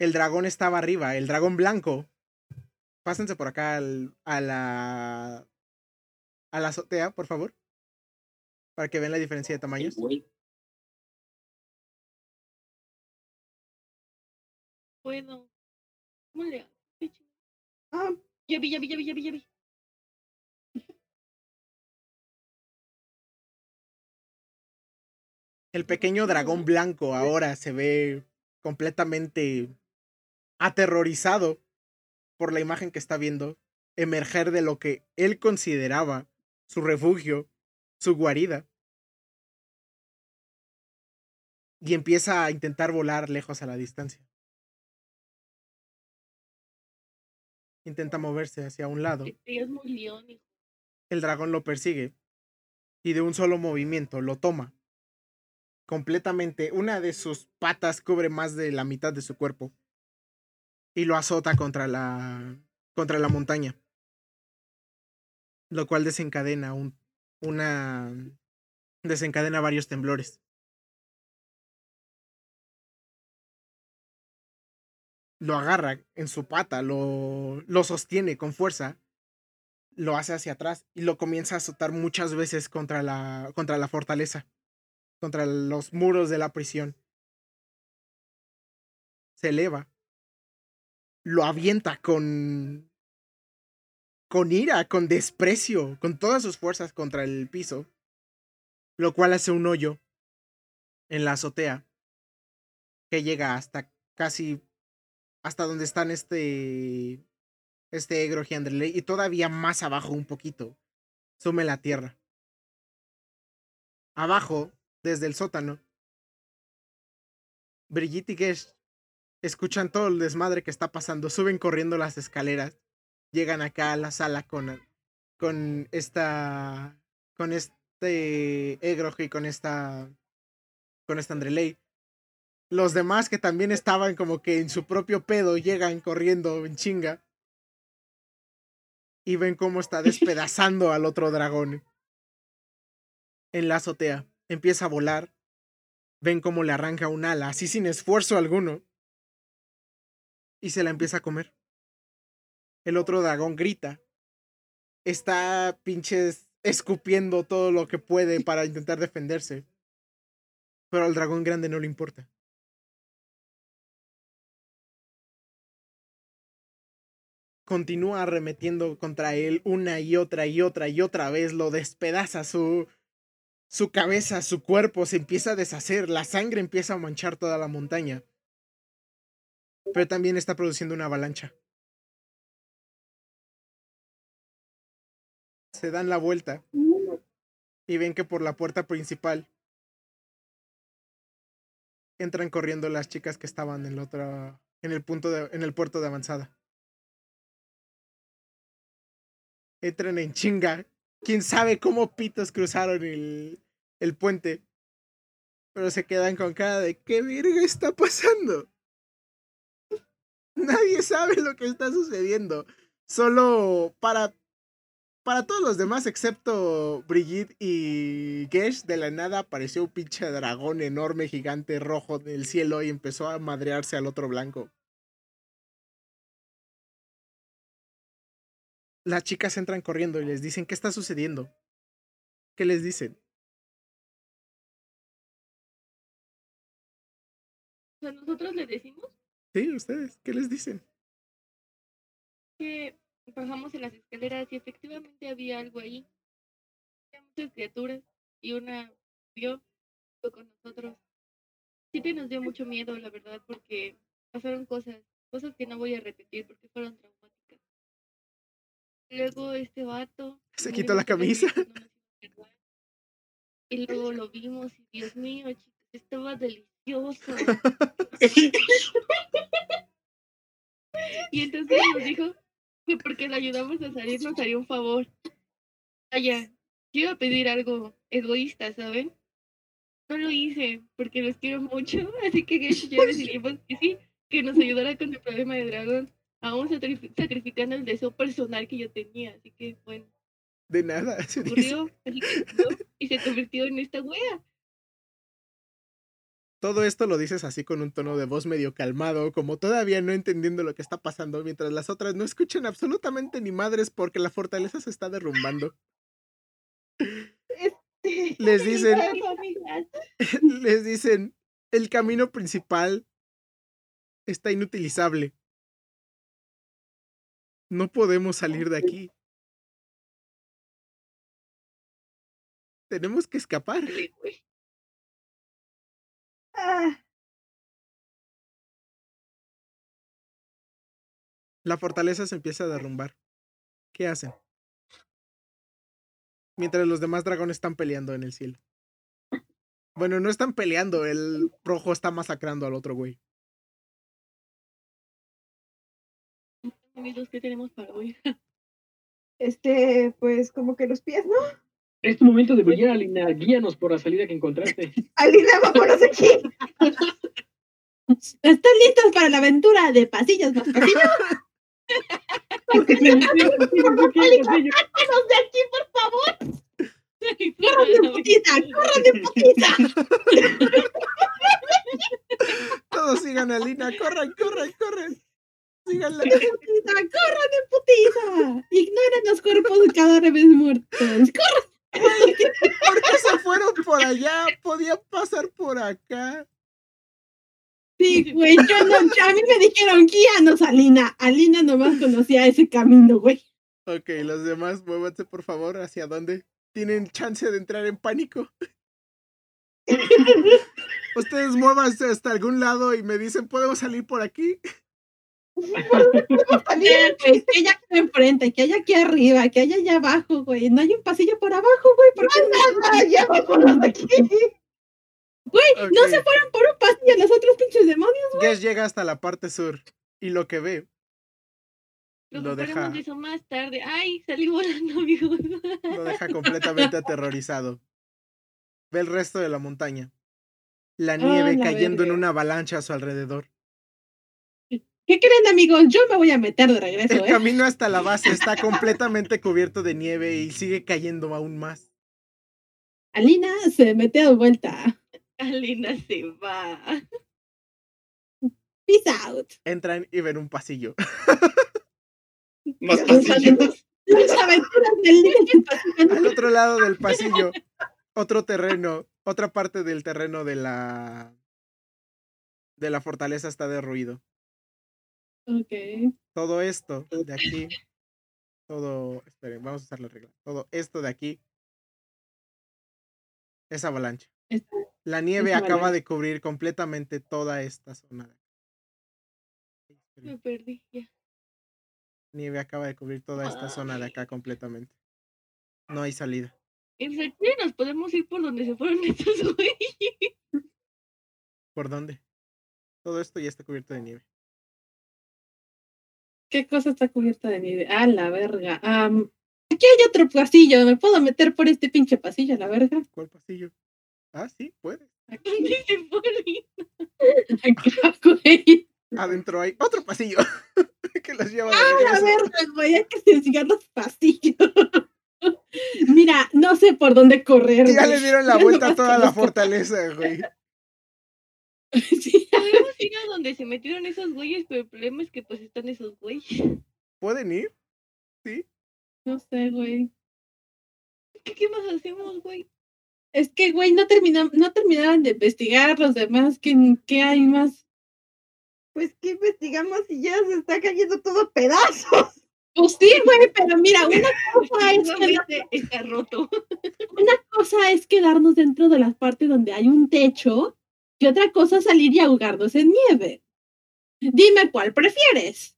B: El dragón estaba arriba, el dragón blanco. Pásense por acá al- a la a la azotea, por favor, para que vean la diferencia de tamaños.
A: Puedo. ¿Cómo le hago?
D: Ah,
A: Ya vi, ya vi, ya vi, ya vi, ya vi.
B: El pequeño dragón blanco ahora se ve completamente aterrorizado por la imagen que está viendo emerger de lo que él consideraba su refugio, su guarida. Y empieza a intentar volar lejos a la distancia. Intenta moverse hacia un lado.
A: Es muy.
B: El dragón lo persigue y de un solo movimiento lo toma. Completamente, una de sus patas cubre más de la mitad de su cuerpo y lo azota contra la contra la montaña. Lo cual desencadena un, una desencadena varios temblores. Lo agarra en su pata, lo, lo sostiene con fuerza, lo hace hacia atrás y lo comienza a azotar muchas veces contra la, contra la fortaleza, contra los muros de la prisión. Se eleva lo avienta con con ira, con desprecio, con todas sus fuerzas contra el piso, lo cual hace un hoyo en la azotea que llega hasta casi hasta donde están este este Egro Gianderley y todavía más abajo un poquito. Sume la tierra. Abajo, desde el sótano, Brigitte y Gesh escuchan todo el desmadre que está pasando, suben corriendo las escaleras, llegan acá a la sala con, con esta, con este Egrog y con esta, con esta Andreley. Los demás que también estaban como que en su propio pedo llegan corriendo en chinga y ven cómo está despedazando al otro dragón en la azotea. Empieza a volar. Ven cómo le arranca un ala, así sin esfuerzo alguno y se la empieza a comer. El otro dragón grita. Está pinches escupiendo todo lo que puede para intentar defenderse. Pero al dragón grande no le importa. Continúa arremetiendo contra él una y otra y otra y otra vez. Lo despedaza su, su cabeza, su cuerpo se empieza a deshacer. La sangre empieza a manchar toda la montaña pero también está produciendo una avalancha. Se dan la vuelta y ven que por la puerta principal entran corriendo las chicas que estaban en el otro en el punto de, en el puerto de avanzada. Entran en chinga. Quién sabe cómo pitos cruzaron el, el puente. Pero se quedan con cara de ¿qué virga está pasando? Nadie sabe lo que está sucediendo. Solo para. Para todos los demás, excepto Brigitte y Gesh, de la nada apareció un pinche dragón enorme, gigante, rojo del cielo y empezó a madrearse al otro blanco. Las chicas entran corriendo y les dicen, ¿qué está sucediendo? ¿Qué les dicen?
A: O sea, nosotros le decimos
B: Sí, ustedes, ¿qué les dicen?
A: que bajamos en las escaleras y efectivamente había algo ahí. Había muchas criaturas y una vio con nosotros. Sí que nos dio mucho miedo, la verdad, porque pasaron cosas, cosas que no voy a repetir porque fueron traumáticas. Luego este vato.
B: Se quitó la camisa.
A: Y luego lo vimos y Dios mío, chicos, estaba delicioso. Y entonces nos dijo que porque le ayudamos a salir nos haría un favor. Vaya, yo iba a pedir algo egoísta, ¿saben? No lo hice porque los quiero mucho, así que Gesh y yo decidimos que sí, que nos ayudara con el problema de dragón, aún sacrifi- sacrificando el deseo personal que yo tenía. Así que, bueno,
B: De nada. se
A: ocurrió así que ocurrió, y se convirtió en esta wea.
B: Todo esto lo dices así con un tono de voz medio calmado, como todavía no entendiendo lo que está pasando, mientras las otras no escuchan absolutamente ni madres porque la fortaleza se está derrumbando. Les dicen, les dicen, el camino principal está inutilizable. No podemos salir de aquí. Tenemos que escapar.
D: Ah,
B: La fortaleza se empieza a derrumbar. ¿Qué hacen? Mientras los demás dragones están peleando en el cielo. Bueno, no están peleando, el rojo está masacrando al otro güey.
A: Amigos, ¿qué tenemos para hoy?
D: este, pues como que los pies, ¿no?
E: Es tu momento de brillar, Alina. Guíanos por la salida que encontraste.
D: Alina, vámonos aquí.
F: ¿Están listos para la aventura de pasillos más pasillos? ¡Vámonos de aquí, por favor! ¡Corran de putita! ¡Corran de putita!
B: Todos sigan a Lina, corran, corran, corran. Síganla.
F: putita! ¡Corran de putiza! Ignoren los cuerpos de cadáveres muertos. ¡Corran!
B: ¿Por qué se fueron por allá? Podía pasar por acá.
F: Sí, güey, yo no, a mí me dijeron guíanos, Alina. Alina nomás conocía ese camino, güey.
B: Ok, los demás, muévanse por favor. ¿Hacia dónde? Tienen chance de entrar en pánico. Ustedes muévanse hasta algún lado y me dicen, ¿podemos salir por aquí?
F: También, güey, que haya aquí enfrente, que haya aquí arriba, que haya allá abajo, güey. No hay un pasillo por abajo, güey. ¿Por qué no?
D: Ah, ya vámonos de aquí.
F: Güey, no se fueron por un pasillo los otros pinches demonios.
B: Guess llega hasta la parte sur y lo que ve
A: Lo,
B: Lo deja-
A: deja... de eso más tarde. Ay, salí volando, amigos.
B: lo deja completamente aterrorizado. Ve el resto de la montaña. La
F: Ah,
B: nieve
F: la
B: cayendo en una avalancha a su alrededor.
F: ¿Qué creen, amigos? Yo me voy a meter de regreso,
B: El
F: ¿eh?
B: camino hasta la base está completamente cubierto de nieve y sigue cayendo aún más.
F: Alina se mete de vuelta.
A: Alina se va.
F: Peace out.
B: Entran y ven un pasillo.
C: Más pasillos.
F: Las aventuras del líder del pasillo.
B: Al otro lado del pasillo, otro terreno, otra parte del terreno de la de la fortaleza está derruido.
F: Ok.
B: Todo esto de aquí, todo, esperen, vamos a usar la regla. Todo esto de aquí es avalancha. La nieve
F: es
B: acaba
F: avalancha.
B: de cubrir completamente toda esta zona. de.
A: Me perdí. Ya.
B: Nieve acaba de cubrir toda esta zona de acá completamente. No hay salida.
A: En serio, nos podemos ir por donde se fueron estos güeyes.
B: ¿Por dónde? Todo esto ya está cubierto de nieve.
F: ¿Qué cosa está cubierta de nieve? Ah, la verga. Aquí hay otro pasillo. ¿Me puedo meter por este pinche pasillo, la verga?
B: ¿Cuál pasillo? Ah, sí, puede.
F: Güey.
B: Adentro hay otro pasillo que los lleva
F: Ah, la verga, güey. Hay que investigar los pasillos. Mira, no sé por dónde correr.
B: Ya
F: güey.
B: le dieron la vuelta a toda la fortaleza, güey.
F: Sí,
A: Podemos ir a donde se metieron esos güeyes, pero el problema es que pues están esos güeyes.
B: ¿Pueden ir?
F: no sé, güey.
A: ¿Qué, qué más hacemos, güey?
F: Es que, güey, no, termina, no terminaron de investigar los demás. ¿Qué, qué hay más?
D: Pues que investigamos y ya se está cayendo todo a pedazos.
F: Pues sí, güey, pero mira, una cosa es que
A: está roto.
F: Una cosa es quedarnos dentro de las partes donde hay un techo y otra cosa salir y ahogarnos en nieve. Dime cuál prefieres.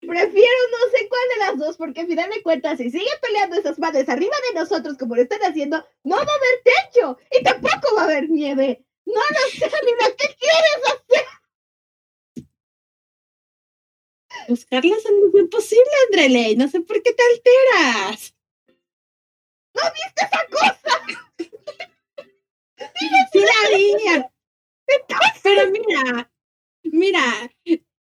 D: Prefiero no sé cuál de las dos, porque al final de cuentas, si siguen peleando esas madres arriba de nosotros como lo están haciendo, no va a haber techo y tampoco va a haber nieve. No lo sé, Lina, ¿qué quieres hacer?
F: Buscar la solución posible, Andreley. No sé por qué te alteras.
D: ¿No viste esa cosa?
F: Sí la vi. Pero mira, mira,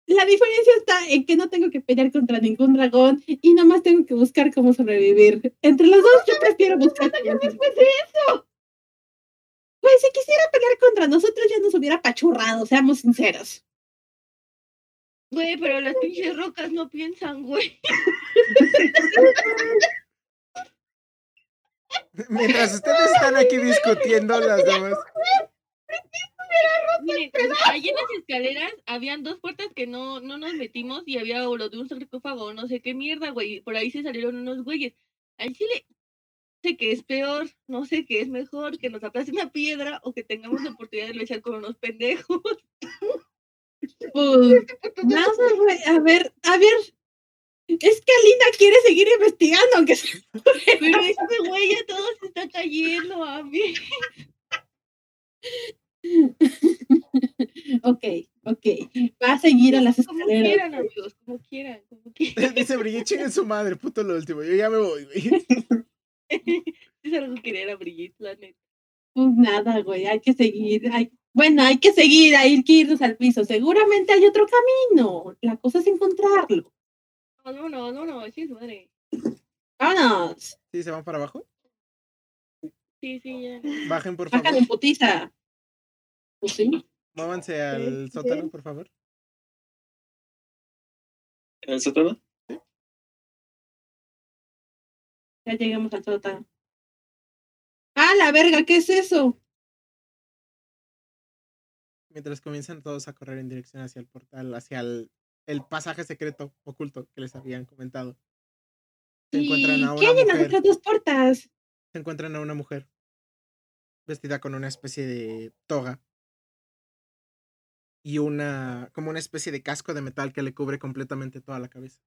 F: la diferencia está en que no tengo que pelear contra ningún dragón y nomás tengo que buscar cómo sobrevivir. Entre los dos, yo prefiero buscar.
D: Después de eso,
F: Pues si quisiera pelear contra nosotros ya nos hubiera apachurrado, seamos sinceros.
A: Güey, pero las pinches rocas no piensan, güey.
B: Mientras ustedes están aquí discutiendo las demás.
A: Miren, ahí en las escaleras habían dos puertas que no, no nos metimos y había lo de un sarcófago, no sé qué mierda, güey. Por ahí se salieron unos güeyes. Al chile, sé qué es peor, no sé qué es mejor, que nos aplaste una piedra o que tengamos la oportunidad de luchar con unos pendejos.
F: Pues, nada, güey. A ver, a ver. Es que Alina quiere seguir investigando, aunque sea.
A: Pero este güey ya todo se está cayendo a mí.
F: ok, ok. Va a seguir a las
A: Como
F: escaleras.
A: quieran, amigos, como quieran, como quieran.
B: Dice Brigitte, chinguen su madre, puto lo último. Yo ya me voy, güey.
A: Es algo que quería a Brigitte, la neta.
F: Pues nada, güey, hay que seguir. hay- Bueno, hay que seguir, hay que irnos al piso. Seguramente hay otro camino. La cosa es encontrarlo.
A: No, no, no, no, no, sí, madre.
F: Vámonos.
B: ¿Sí se van para abajo?
A: Sí, sí, ya.
B: Bajen, por favor.
F: Bájale en putiza. Pues sí.
B: Muévanse al sótano,
D: sí.
B: por favor.
C: ¿En el sótano?
F: Ya llegamos al sótano. ¡Ah, la verga! ¿Qué es eso?
B: Mientras comienzan todos a correr en dirección hacia el portal, hacia el, el pasaje secreto oculto que les habían comentado. Se encuentran
F: ¿Y
B: a
F: qué
B: una
F: hay en las
B: mujer.
F: otras dos puertas?
B: Se encuentran a una mujer vestida con una especie de toga y una como una especie de casco de metal que le cubre completamente toda la cabeza.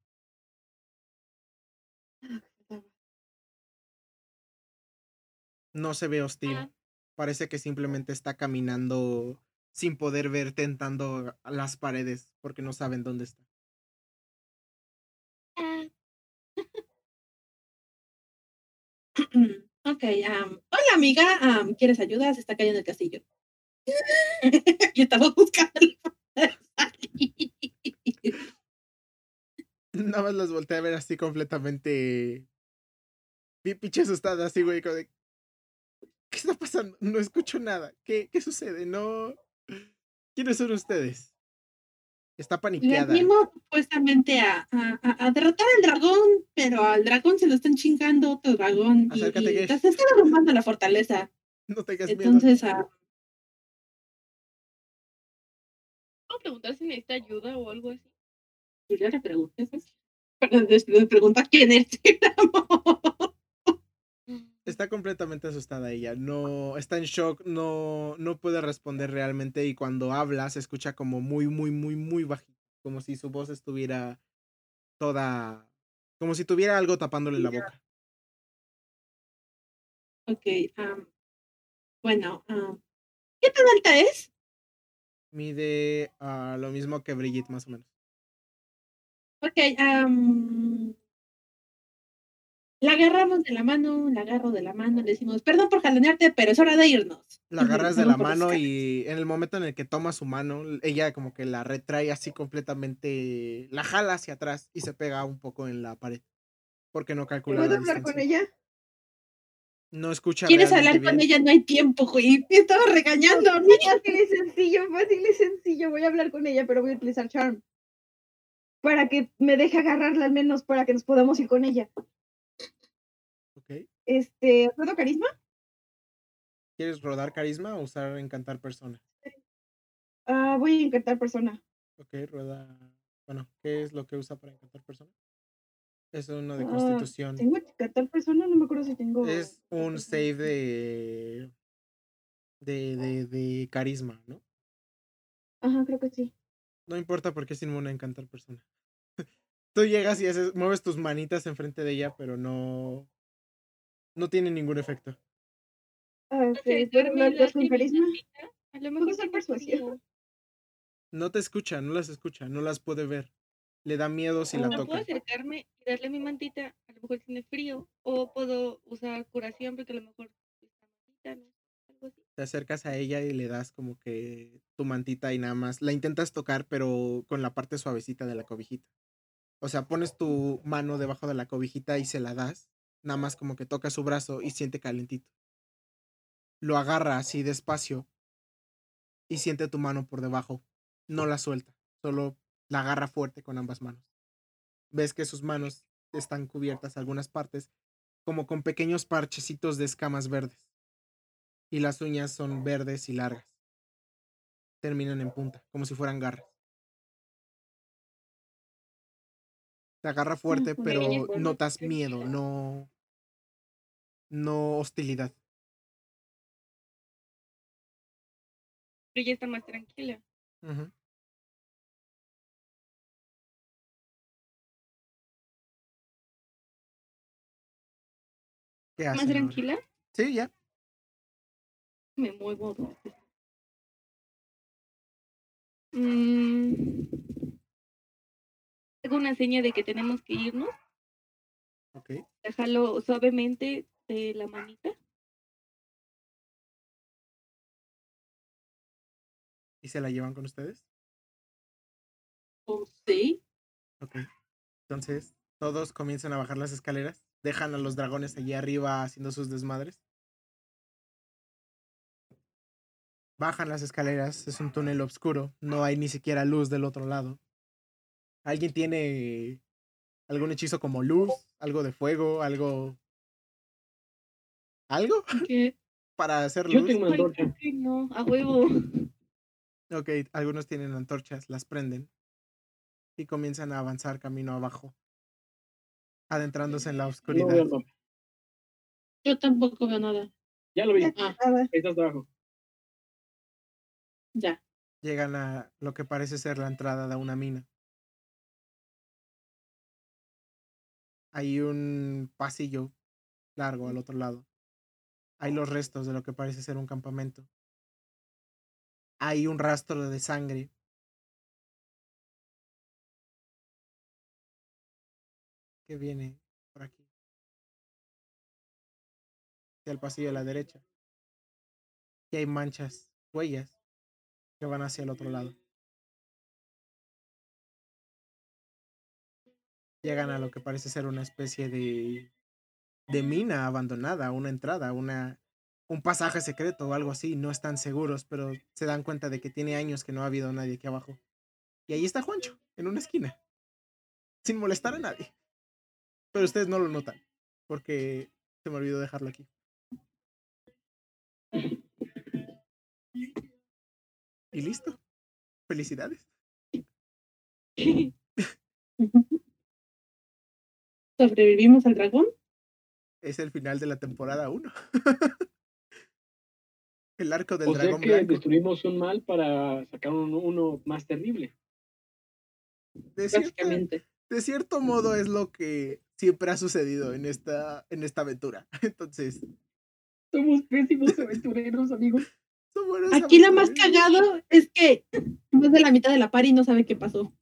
B: No se ve hostil.
A: Ah.
B: Parece que simplemente está caminando sin poder ver, tentando las paredes porque no saben dónde está.
A: Ah,
F: ok, am, hola amiga, am, ¿quieres ayuda? Se está cayendo el castillo. y estamos buscando
B: Nada más los volteé a ver así completamente. Bien pinche asustada, así, güey. como de, ¿Qué está pasando? No escucho nada. ¿Qué, qué sucede? No. ¿Quiénes son ustedes? Está
F: Le
B: paniqueada.
F: venimos supuestamente a, a, a- a derrotar al dragón, pero al dragón se lo están chingando otro dragón. Y,
B: Acércate,
F: y
B: Gesh.
F: se está derrumbando la fortaleza.
B: No tengas miedo.
F: Entonces, ah,
A: preguntar si necesita ayuda o algo así?
F: pues ya le pregunté. después me pregunta quién es.
B: Está completamente asustada ella. No. Está en shock. No. No puede responder realmente. Y cuando habla, se escucha como muy, muy, muy, muy bajito. Como si su voz estuviera toda. Como si tuviera algo tapándole la boca.
F: ok, bueno, ¿qué tan alta es?
B: Mide ah, lo mismo que Brigitte, más o menos.
F: Ok, am, la agarramos de la mano, la agarro de la mano, le decimos, perdón por jalonearte, pero es hora de irnos.
B: La agarras de la mano y en el momento en el que toma su mano, ella como que la retrae así completamente, la jala hacia atrás y se pega un poco en la pared. Porque no calcula
D: ¿Puedo
B: la
D: hablar con ella?
B: No escucha
F: ¿Quieres hablar con
B: bien.
F: ella? No hay tiempo, güey. Me estaba regañando mí.
D: Fácil y sencillo, fácil y sencillo. Voy a hablar con ella, pero voy a utilizar Charm. Para que me deje agarrarla al menos para que nos podamos ir con ella.
B: Ok.
D: Este, ¿puedo carisma?
B: ¿Quieres rodar carisma o usar encantar persona?
D: Ah, voy a encantar persona.
B: Ok, rueda. Bueno, ¿qué es lo que usa para encantar persona? Es uno de
D: Ah,
B: constitución.
D: ¿Tengo encantar persona? No me acuerdo si tengo.
B: Es un save de. de, de, de carisma, ¿no?
D: Ajá, creo que sí.
B: No importa porque es inmune a encantar persona. Tú llegas y haces, mueves tus manitas enfrente de ella, pero no. No tiene ningún efecto.
D: Ah,
A: A lo mejor sí
D: persuasión.
B: No te escucha, no las escucha, no las puede ver. Le da miedo si la
A: No puedo
B: toca.
A: acercarme y darle mi mantita, a lo mejor tiene frío, o puedo usar curación porque a lo mejor está malita, ¿no? Algo así.
B: Te acercas a ella y le das como que tu mantita y nada más. La intentas tocar, pero con la parte suavecita de la cobijita. O sea, pones tu mano debajo de la cobijita y se la das. Nada más como que toca su brazo y siente calentito. Lo agarra así despacio y siente tu mano por debajo. No la suelta, solo la agarra fuerte con ambas manos. Ves que sus manos están cubiertas algunas partes como con pequeños parchecitos de escamas verdes. Y las uñas son verdes y largas. Terminan en punta, como si fueran garras. Te agarra fuerte,
D: Ujú.
B: pero notas miedo, no. no hostilidad.
A: Pero ella está más tranquila.
B: ¿Qué
A: ¿Más tranquila?
B: Sí, ya.
A: Me muevo dos. Mm. Hago una seña de que tenemos que irnos.
B: Ok.
A: Déjalo suavemente de la manita.
B: ¿Y se la llevan con ustedes?
F: ¿O sí?
B: Ok. Entonces, todos comienzan a bajar las escaleras. Dejan a los dragones allí arriba haciendo sus desmadres. Bajan las escaleras. Es un túnel oscuro. No hay ni siquiera luz del otro lado. ¿Alguien tiene algún hechizo como luz? ¿Algo de fuego? ¿Algo? ¿Algo?
F: ¿Qué?
B: Para hacer
E: Yo
B: luz.
E: tengo antorcha.
A: ay, no, a huevo.
B: Ok, algunos tienen antorchas, las prenden y comienzan a avanzar camino abajo, adentrándose en la
E: No
B: oscuridad.
E: veo nada.
F: Yo tampoco veo nada.
E: Ya lo vi.
F: Ah,
E: estás abajo.
F: ya.
B: Llegan a lo que parece ser la entrada de una mina. Hay un pasillo largo al otro lado. Hay los restos de lo que parece ser un campamento. Hay un rastro de sangre. Que viene por aquí. Hacia el pasillo a la derecha. Y hay manchas, huellas, que van hacia el otro lado. Llegan a lo que parece ser una especie de, de mina abandonada, una entrada, una, un pasaje secreto o algo así. No están seguros, pero se dan cuenta de que tiene años que no ha habido nadie aquí abajo. Y ahí está Juancho, en una esquina, sin molestar a nadie. Pero ustedes no lo notan, porque se me olvidó dejarlo aquí. Y listo. Felicidades.
F: ¿Sobrevivimos al dragón?
B: Es el final de la temporada 1. el arco del
E: O sea
B: dragón
E: que
B: blanco.
E: destruimos un mal para sacar uno, uno más terrible.
B: De de cierto modo es lo que siempre ha sucedido en esta, en esta aventura. Entonces,
E: Somos pésimos aventureros, amigos.
F: Aquí lo más cagado es que más de la mitad de la pari no sabe qué pasó.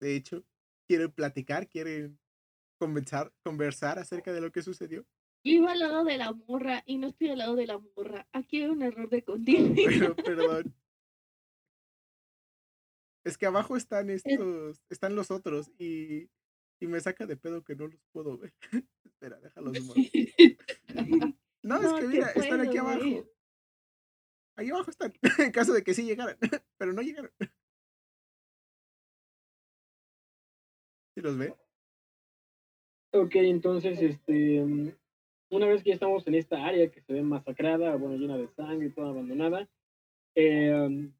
B: De hecho, quieren platicar, quieren conversar, conversar acerca de lo que sucedió.
A: Yo iba al lado de la morra y no estoy al lado de la morra. Aquí hay un error de continuidad.
B: Pero, perdón. Es que abajo están estos, están los otros y, y me saca de pedo que no los puedo ver. Espera, déjalos mover. No, es
A: No
B: que mira, están aquí
A: ver.
B: abajo. Ahí abajo están, en caso de que sí llegaran, pero no llegaron. ¿Sí los ve?
E: Ok, entonces, este, mm, una vez que ya estamos en esta área que se ve masacrada, bueno, llena de sangre, toda abandonada, eh, um,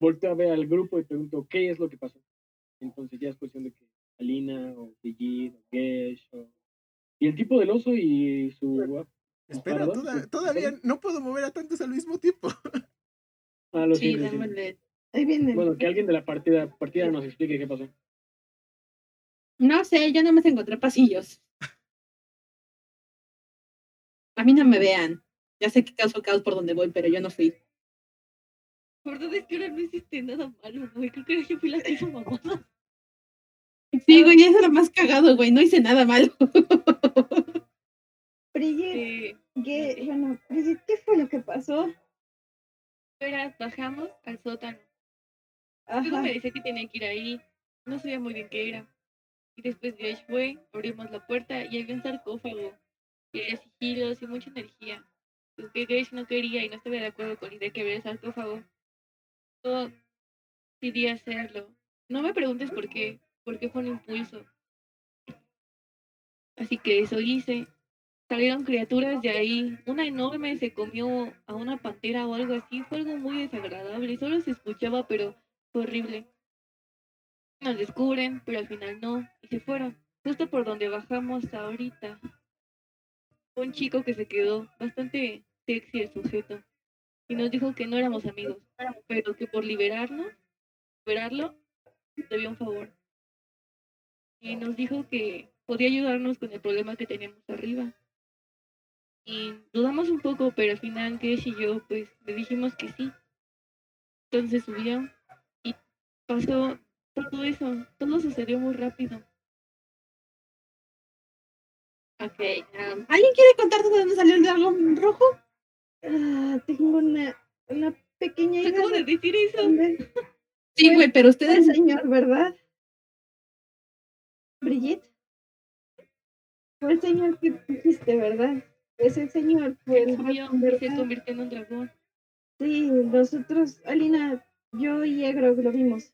E: volteo a ver al grupo y pregunto qué es lo que pasó. Entonces ya es cuestión de que Alina o Brigitte o Gesh o... Y el tipo del oso y su...
B: Espera, toda-
E: sí,
B: todavía no puedo mover a tantos al mismo tiempo.
E: Ah, lo
F: Sí, démosle.
D: ahí viene.
E: Bueno, que alguien de la partida, partida nos explique qué pasó.
F: No sé, yo no me encontré pasillos. A mí no me vean. Ya sé que causo caos por donde voy, pero yo no fui.
A: La verdad es que ahora no hiciste nada malo, güey. Creo que yo fui la que hizo mamada.
F: Sí, güey, eso es lo más cagado, güey. No hice nada malo.
D: Brigitte,
A: Eh,
D: ¿qué, bueno, Brigitte, ¿qué fue lo que pasó?
A: bajamos al sótano. Luego
D: Ajá.
A: me decía que tenía que ir ahí. No sabía muy bien qué era. Y después Josh fue, abrimos la puerta y había un sarcófago. Y había sigilos y mucha energía. Lo que Grace no quería y no estaba de acuerdo con la idea que había el sarcófago. Yo decidí hacerlo. No me preguntes por qué, porque fue un impulso. Así que eso hice. Salieron criaturas de ahí. Una enorme se comió a una pantera o algo así. Fue algo muy desagradable. Solo se escuchaba, pero fue horrible. Nos descubren, pero al final no. Y se fueron. Justo por donde bajamos ahorita. un chico que se quedó bastante sexy el sujeto y nos dijo que no éramos amigos, pero que por liberarnos, liberarlo, debía un favor. Y nos dijo que podía ayudarnos con el problema que teníamos arriba. Y dudamos un poco, pero al final Kesh y yo pues le dijimos que sí. Entonces subió y pasó todo eso, todo sucedió muy rápido.
F: Ok. um, ¿Alguien quiere contar de dónde salió el dragón rojo?
D: Ah, tengo una, una pequeña idea.
A: acabo de decir eso.
F: Sí, güey, pero
D: Fue el
F: ustedes.
D: señor, ¿verdad? Brigitte. Fue el señor que dijiste, ¿verdad? Ese señor fue el
A: Subió
D: dragón,
A: y se convirtió en un dragón.
D: Sí, nosotros, Alina, yo y Egro lo vimos.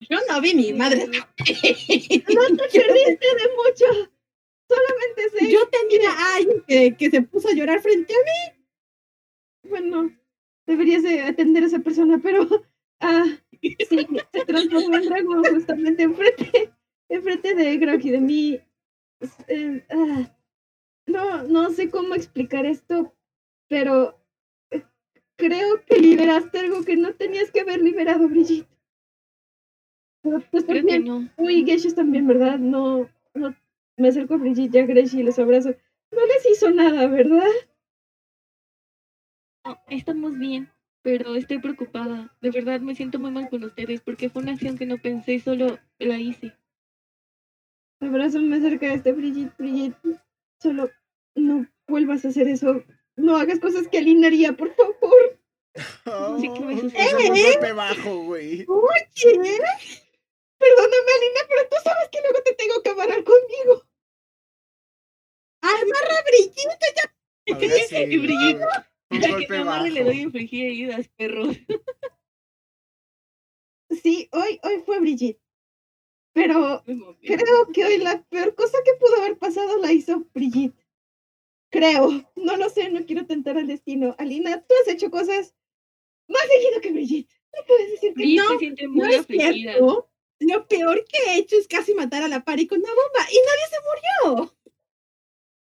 F: Yo no vi mi madre.
D: No te perdiste de mucho. Solamente sé.
F: Yo tenía a alguien que, que se puso a llorar frente a mí.
D: Bueno, deberías de atender a esa persona, pero. Ah, sí, se transformó en dragón justamente enfrente, enfrente de Grog y de mí. Eh, ah, no, no sé cómo explicar esto, pero eh, creo que liberaste algo que no tenías que haber liberado, Brigitte. Pero pues
A: Creo
D: también,
A: no.
D: uy, Geshes también, ¿verdad? No, no, me acerco a Brigitte y a Gresh y les abrazo. No les hizo nada, ¿verdad?
A: No, estamos bien, pero estoy preocupada. De verdad me siento muy mal con ustedes porque fue una acción que no pensé, solo la hice.
D: Abrazo me acerca a este Brigitte, Brigitte. Solo no vuelvas a hacer eso. No hagas cosas que Alina haría, por favor.
A: Sí que me
B: Oh, un golpe bajo, güey.
D: Oye, perdóname, Alina, pero tú sabes que luego te tengo que amarrar conmigo.
F: Amarra Brigitte.
B: A ver si-
A: Y Brigitte,
B: Un
A: Ya que me
B: bajo.
A: le doy a infligir heridas, perros.
D: Sí, hoy, hoy fue Brigitte. Pero creo que hoy la peor cosa que pudo haber pasado la hizo Brigitte. Creo. No lo sé, no quiero tentar al destino. Alina, tú has hecho cosas más seguido que Brigitte. No puedes decir que
A: Brigitte
F: No,
A: se siente
F: No
A: muy
F: es
A: afligida.
F: cierto. Lo peor que he hecho es casi matar a la pari con una bomba y nadie se murió.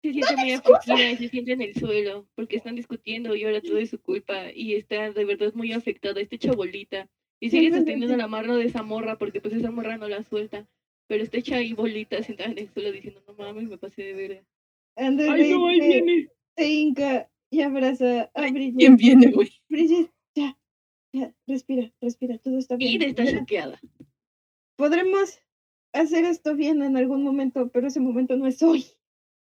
A: Se siente muy afligida y se siente en el suelo porque están discutiendo y ahora todo es su culpa y está de verdad muy afectada. Está hecha bolita y sigue sosteniendo la mano de esa morra porque pues esa morra no la suelta. Pero está hecha ahí bolita sentada en el suelo diciendo, no mames, me pasé de verga.
E: ¡Ay, no, ahí
D: se-
E: viene!
D: se hinca y abraza a Brigitte.
F: ¿Quién viene, güey?
D: Brigitte, ya, ya, respira, respira, todo está bien.
A: Y está choqueada.
D: Podremos hacer esto bien en algún momento, pero ese momento no es hoy.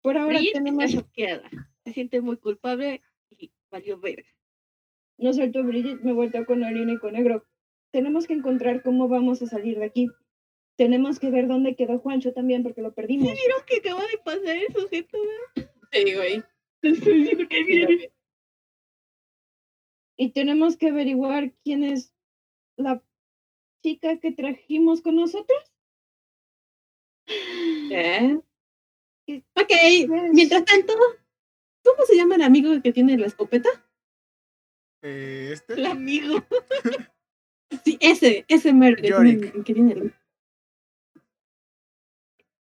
D: Por ahora
A: Brigitte
D: tenemos,
A: está choqueada. Se siente muy culpable y valió verga.
D: no suelto a Brigitte, me vuelto con Alina y con Negro. Tenemos que encontrar cómo vamos a salir de aquí. Tenemos que ver dónde quedó Juancho también, porque lo perdimos.
A: ¿Vieron que acaba de pasar el sujeto?
F: Sí, güey.
E: Estoy diciendo que viene.
D: Y tenemos que averiguar quién es la chica que trajimos con nosotros.
F: ¿Eh?
D: ¿Qué-
F: Ok, mientras tanto, ¿cómo se llama el amigo que tiene la escopeta?
B: Eh, este.
A: El amigo.
F: Sí, ese, ese mero que
B: Yorick.
F: tiene, que tiene el-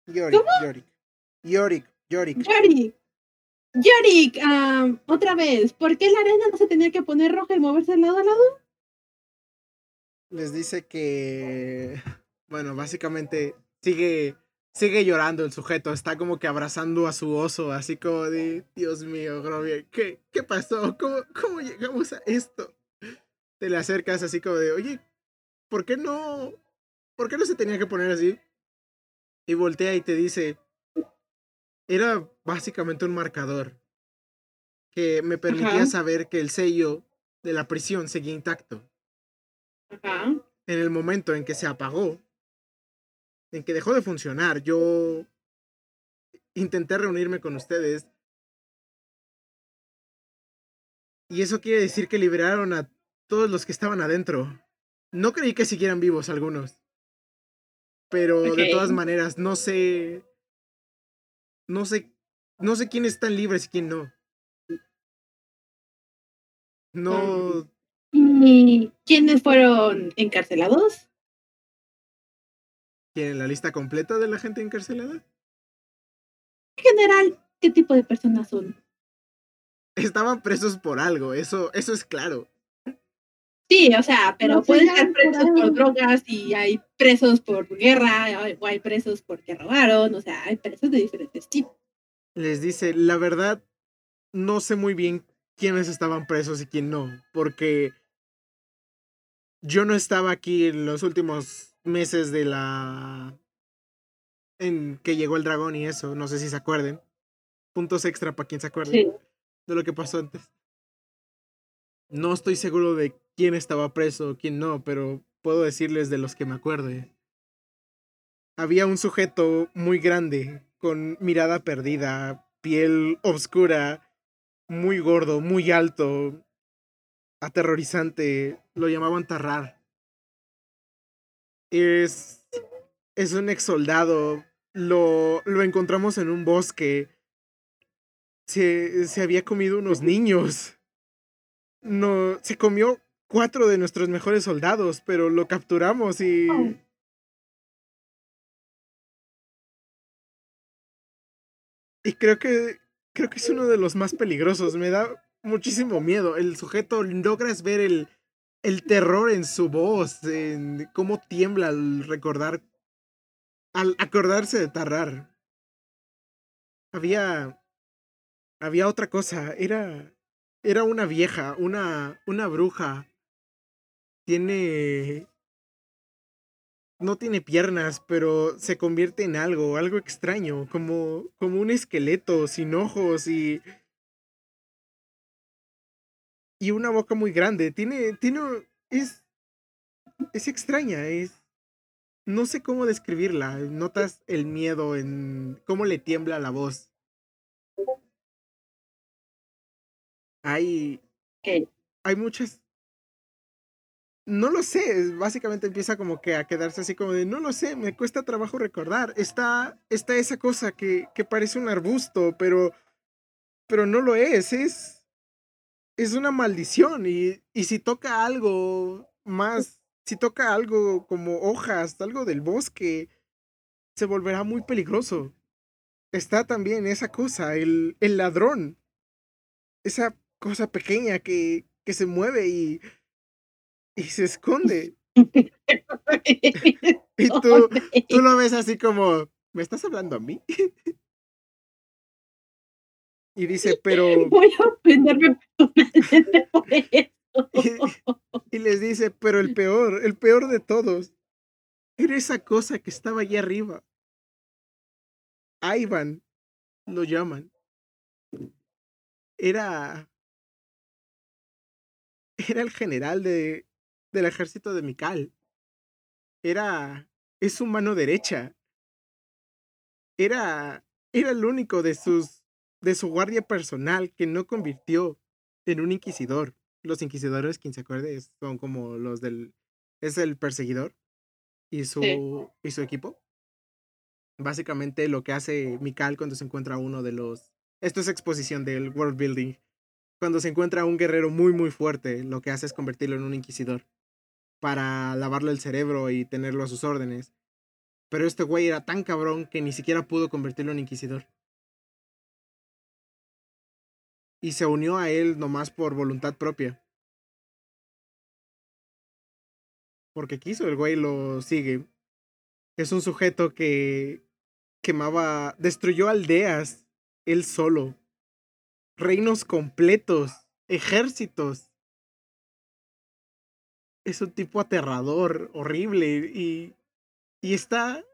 B: Yorick, Yorick. Yorick, Yorick.
F: Yorick. Yorick, am, otra vez, ¿por qué la arena no se tenía que poner roja y moverse de lado a lado?
B: Les dice que. Bueno, básicamente sigue. Sigue llorando el sujeto, está como que abrazando a su oso, así como de, Dios mío, Grovia, ¿qué, qué pasó? ¿Cómo, ¿Cómo llegamos a esto? Te le acercas así como de, oye, ¿por qué no? ¿Por qué no se tenía que poner así? Y voltea y te dice, era básicamente un marcador que me permitía
F: Ajá.
B: saber que el sello de la prisión seguía intacto.
F: Ajá.
B: En el momento en que se apagó, en que dejó de funcionar, yo intenté reunirme con ustedes. Y eso quiere decir que liberaron a todos los que estaban adentro. No creí que siguieran vivos algunos. Pero de todas maneras, no sé. No sé. No sé quiénes están libres y quién no. No.
F: ¿Y quiénes fueron encarcelados?
B: ¿Tienen la lista completa de la gente encarcelada?
F: En general, qué tipo de personas son.
B: Estaban presos por algo, eso, eso es claro.
F: Sí, o sea, pero
D: No
F: pueden
D: llaman
F: estar presos
D: por
F: drogas y hay presos por guerra o hay presos porque robaron, o sea, hay presos de diferentes tipos.
B: Les dice, la verdad, no sé muy bien quiénes estaban presos y quién no, porque yo no estaba aquí en los últimos meses de la... en que llegó el dragón y eso, no sé si se acuerden. Puntos extra para quien se acuerde
F: Sí.
B: de lo que pasó antes. No estoy seguro de quién estaba preso, quién no, pero puedo decirles de los que me acuerde. Había un sujeto muy grande, con mirada perdida, piel oscura, muy gordo, muy alto, aterrorizante. Lo llamaban Tarrar. Es. Es un ex soldado. Lo, lo encontramos en un bosque. Se, se había comido unos niños. No, se comió cuatro de nuestros mejores soldados, pero lo capturamos y.
D: Oh.
B: Y creo que. Creo que es uno de los más peligrosos. Me da muchísimo miedo. El sujeto logras ver el, el terror en su voz, en cómo tiembla al recordar. Al acordarse de Tarrar. Había. Había otra cosa. Era. Era una vieja, una. una bruja. Tiene. No tiene piernas, pero se convierte en algo, algo extraño, como, como un esqueleto sin ojos y. Y una boca muy grande. Tiene. Tiene. Es. Es extraña, es. No sé cómo describirla. Notas el miedo en. cómo le tiembla la voz. Hay. Hay muchas. No lo sé. Básicamente empieza como que a quedarse así como de. No lo sé, me cuesta trabajo recordar. Está. Está esa cosa que, que parece un arbusto, pero. Pero no lo es. Es. Es una maldición. Y, y si toca algo más. Si toca algo como hojas, algo del bosque, se volverá muy peligroso. Está también esa cosa, el, el ladrón. Esa cosa pequeña que, que se mueve y, y se esconde. Y tú, tú lo ves así como, ¿me estás hablando a mí? Y dice, pero...
F: Voy a ofenderme por eso.
B: Y les dice, pero el peor, el peor de todos, era esa cosa que estaba allá arriba. Ivan, lo llaman. Era... Era el general de, del ejército de Mikal. Era... Es su mano derecha. Era... Era el único de sus... de su guardia personal que no convirtió en un inquisidor los inquisidores, quien se acuerde, son como los del. Es el perseguidor y su, y su equipo. Básicamente lo que hace Mikal cuando se encuentra uno de los. Esto es exposición del world building. Cuando se encuentra un guerrero muy, muy fuerte, lo que hace es convertirlo en un inquisidor. Para lavarle el cerebro y tenerlo a sus órdenes. Pero este güey era tan cabrón que ni siquiera pudo convertirlo en inquisidor. y se unió a él nomás por voluntad propia. Porque quiso, el güey lo sigue. Es un sujeto que quemaba, destruyó aldeas él solo, reinos completos, ejércitos. Es un tipo aterrador, horrible y y está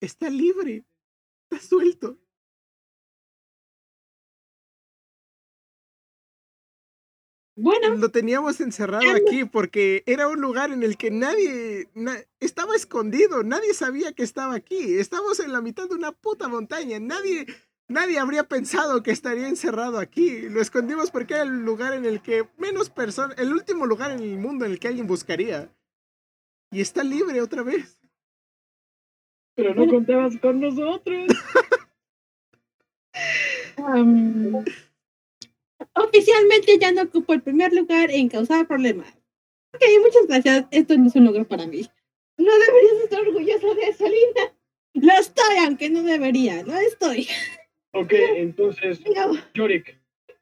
B: está libre, está suelto.
F: Bueno,
B: Lo teníamos encerrado aquí porque era un lugar en el que nadie na- estaba escondido, nadie sabía que estaba aquí. Estamos en la mitad de una puta montaña, nadie nadie habría pensado que estaría encerrado aquí. Lo escondimos porque era el lugar en el que menos personas, el último lugar en el mundo en el que alguien buscaría. Y está libre otra vez.
E: Pero no contabas con nosotros.
F: oficialmente ya no ocupo el primer lugar en causar problemas. Ok, muchas gracias. Esto no es un logro para mí.
D: No deberías estar orgulloso de eso, Linda.
F: Lo estoy, aunque no debería. Lo estoy.
E: Ok, entonces, Yorick,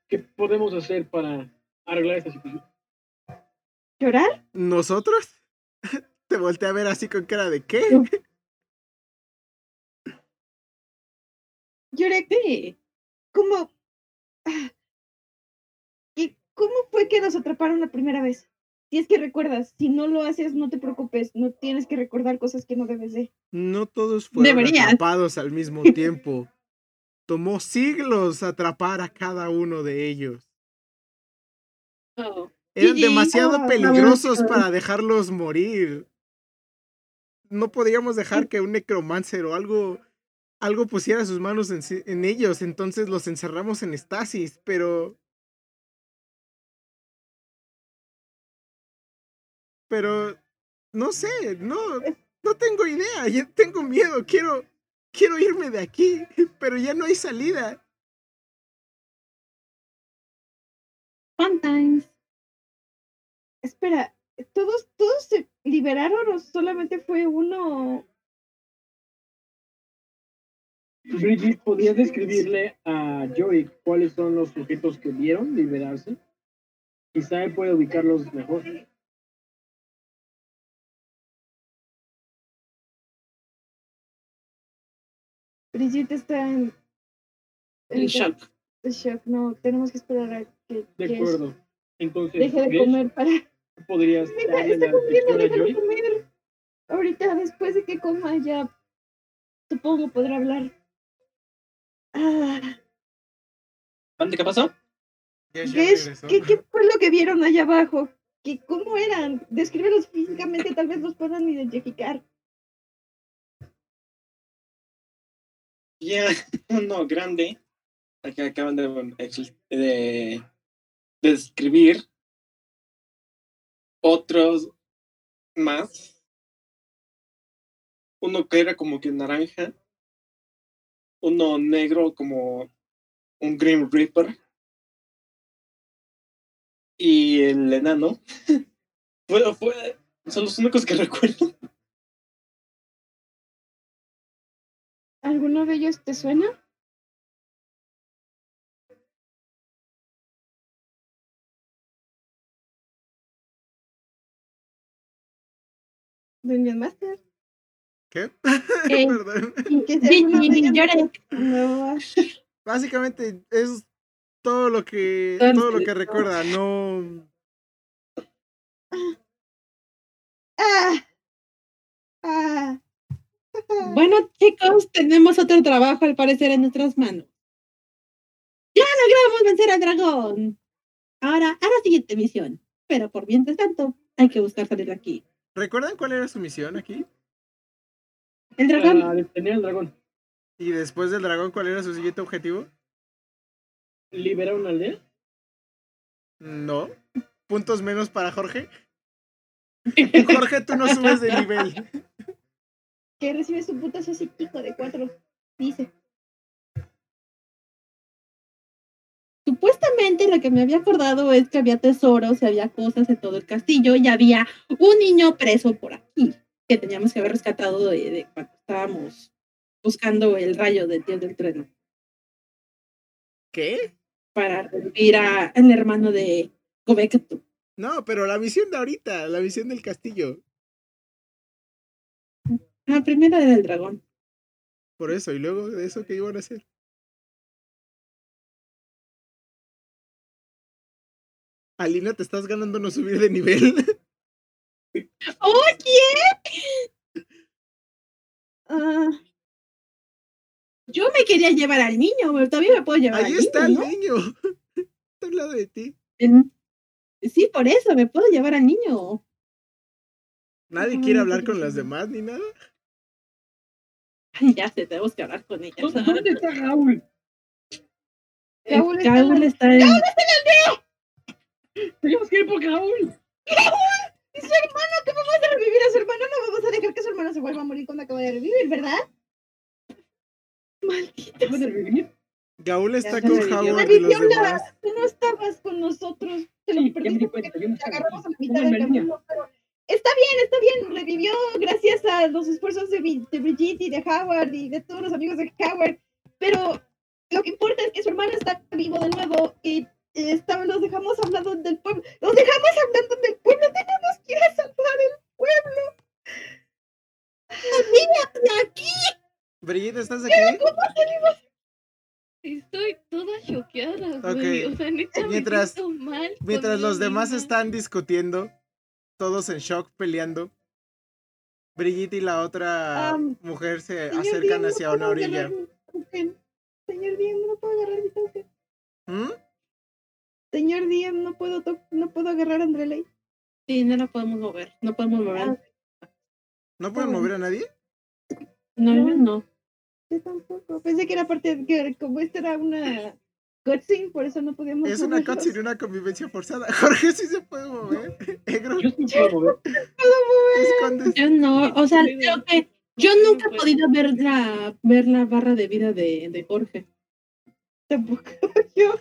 E: ¿qué podemos hacer para arreglar esta situación?
D: ¿Llorar?
B: ¿Nosotros? Te volteé a ver así con cara de ¿qué?
F: Sí.
D: ¿Cómo? ¿Y cómo fue que nos atraparon la primera vez? Si es que recuerdas, si no lo haces, no te preocupes, no tienes que recordar cosas que no debes de.
B: No todos fueron
F: Deberías.
B: atrapados al mismo tiempo. Tomó siglos atrapar a cada uno de ellos.
F: Oh.
B: Eran demasiado peligrosos para dejarlos morir. No podíamos dejar que un necromancer o algo, algo pusiera sus manos en, ellos, entonces los encerramos en estasis, pero... Pero... No sé, no, no tengo idea, tengo miedo, quiero, quiero irme de aquí, pero ya no hay salida.
F: Fun times.
D: Espera, ¿todos, todos se liberaron o solamente fue uno?
E: Brigitte, ¿podrías describirle a Yorick cuáles son los sujetos que vieron liberarse? Quizá él puede ubicarlos mejor.
D: Brigitte está en,
F: En shock.
D: en shock. No, tenemos que esperar a que,
E: De
D: que
E: acuerdo. Entonces,
D: deje de
E: Gresh,
D: comer para...
E: ¿tú podrías
D: Está,
E: darle
D: está comiendo, deja de comer. Ahorita, después de que coma, ya supongo podrá hablar. Ah,
C: ¿Dónde qué pasó?
D: Gesh, ¿qué, ¿Qué fue lo que vieron allá abajo? ¿Qué, ¿Cómo eran? Descríbelos físicamente, tal vez los puedan identificar.
C: Ya, uno grande, al que acaban de, de, de describir. Otros más. Uno que era como que naranja. Uno negro como un Grim Reaper. Y el enano. Fue, fue, son los únicos que recuerdo.
D: ¿Alguno de ellos te suena? Dungeon Master.
B: ¿Qué?
F: Eh,
B: Perdón.
D: ¿Qué se
F: GG,
D: Dungeon
F: Yorick.
D: No.
B: Básicamente es todo lo que
F: Todo
B: todo lo que recuerda, no
D: Ah. Ah.
F: Bueno, chicos, tenemos otro trabajo al parecer en nuestras manos. ¡Ya logramos vencer al dragón! Ahora, a la siguiente misión. Pero por mientras tanto, hay que buscar salir de aquí.
B: ¿Recuerdan cuál era su misión aquí?
F: El dragón.
E: Para detener al dragón.
B: Y después del dragón, ¿cuál era su siguiente objetivo?
E: ¿Liberar una aldea?
B: No. Puntos menos para Jorge. Jorge, tú no subes de nivel.
D: Que recibe su putazo psíquico de cuatro. Dice.
F: Supuestamente lo que me había acordado es que había tesoros y había cosas en todo el castillo y había un niño preso por aquí que teníamos que haber rescatado de, de cuando estábamos buscando el rayo del dios del trueno
B: ¿Qué?
F: para revivir a- al hermano de Gobektu.
B: No, pero la misión de ahorita, la misión del castillo.
F: Ah, primero era el dragón.
B: Por eso, y luego de eso, ¿qué iban a hacer? Alina, te estás ganando no subir de nivel.
F: ¡Oye!
D: Ah,
F: Yo me quería llevar al niño, pero todavía me puedo llevar
B: Ahí
F: al
B: está el
F: niño.
B: Está al lado de ti.
F: Sí, por eso me puedo llevar al niño.
B: Nadie
D: Ay,
B: quiere hablar con las demás ni nada.
F: Ay, ya sé, tenemos que hablar con ella.
E: ¿Dónde dónde está Raúl?
F: El
D: Raúl está en
F: Raúl
D: la-
F: está en...
E: Tenemos que ir por Raúl.
D: Y su hermano, ¿cómo vamos a revivir a su hermano? No vamos a dejar que su hermano se vuelva a morir cuando acabe de revivir, ¿verdad? Maldita.
E: ¿Puede revivir?
B: Gaúl está con. Howard y los
D: Revivió
B: demás.
D: la... Tú no estabas con nosotros. Te lo
E: Sí,
D: perdiste porque te agarramos a la mitad del camino. Pero está bien, está bien. Revivió gracias a los esfuerzos de, de Brigitte y de Howard y de todos los amigos de Howard. Pero lo que importa es que su hermano está vivo de nuevo y estaba- los dejamos hablando del pueblo. Los dejamos hablando del pueblo. Tenemos que ir a salvar el pueblo.
F: ¡De aquí!
B: Brigitte, ¿estás aquí?
A: Estoy toda choqueada,
B: Ok.
A: güey. O sea, neta,
B: Mientras-
A: mal.
B: Mientras los demás están discutiendo, todos en shock, peleando, Brigitte y la otra mujer se acercan hacia una orilla.
D: Señor Diem, no puedo agarrar mi token.
B: ¿Mm?
D: Señor Diem, no puedo, to- no puedo agarrar a Andreley.
F: Sí, no la podemos mover. No podemos mover.
B: ¿No pueden mover a nadie?
F: No, yo no.
D: Yo tampoco. Pensé que era parte de que como esta era una cutscene, por eso no podíamos
B: Es una cutscene, una convivencia forzada. Jorge sí se puede mover. Egro,
E: Yo sí puedo mover.
B: escondes.
F: Yo no. O sea, creo que yo nunca he
A: pues.
F: podido ver la, ver la barra de vida de, de Jorge.
D: Tampoco yo.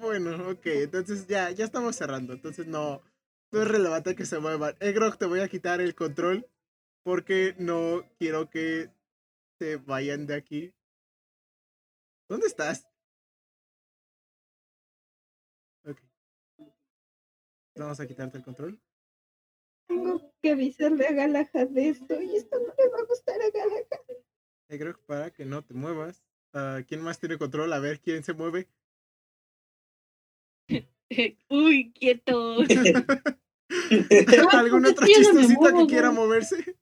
B: Bueno, ok, entonces ya, ya estamos cerrando. Entonces no, no es relevante que se muevan. Egrog, te voy a quitar el control porque no quiero que se vayan de aquí. ¿Dónde estás? Vamos a quitarte el control.
D: Tengo que avisarle a Galahad de esto y esto no le va a gustar a Galahad.
B: Egrog, para que no te muevas. Ah, ¿Quién más tiene control? A ver quién se mueve.
A: Uy, quieto.
B: ¿Algún
F: pues
B: otro
F: es que
B: que quiera
F: güey.
B: moverse?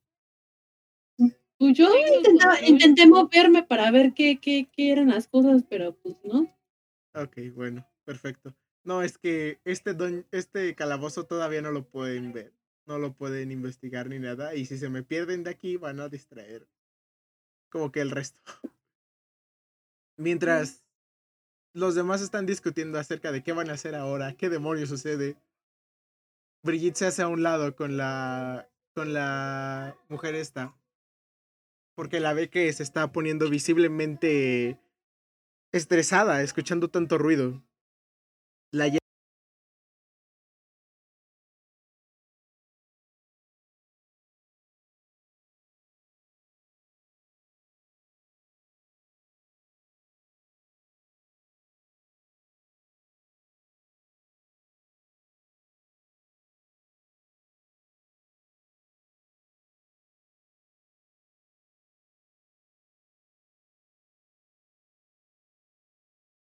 F: Pues yo intentaba- intenté moverme para ver qué, qué, qué eran las cosas, pero pues no.
B: Ok, bueno, perfecto. No, es que este don, este calabozo todavía no lo pueden ver. No lo pueden investigar ni nada. Y si se me pierden de aquí, van a distraer. Como que el resto. Mientras los demás están discutiendo acerca de qué van a hacer ahora, qué demonios sucede. Brigitte se hace a un lado con la. con la mujer esta. Porque la ve que se está poniendo visiblemente estresada escuchando tanto ruido. La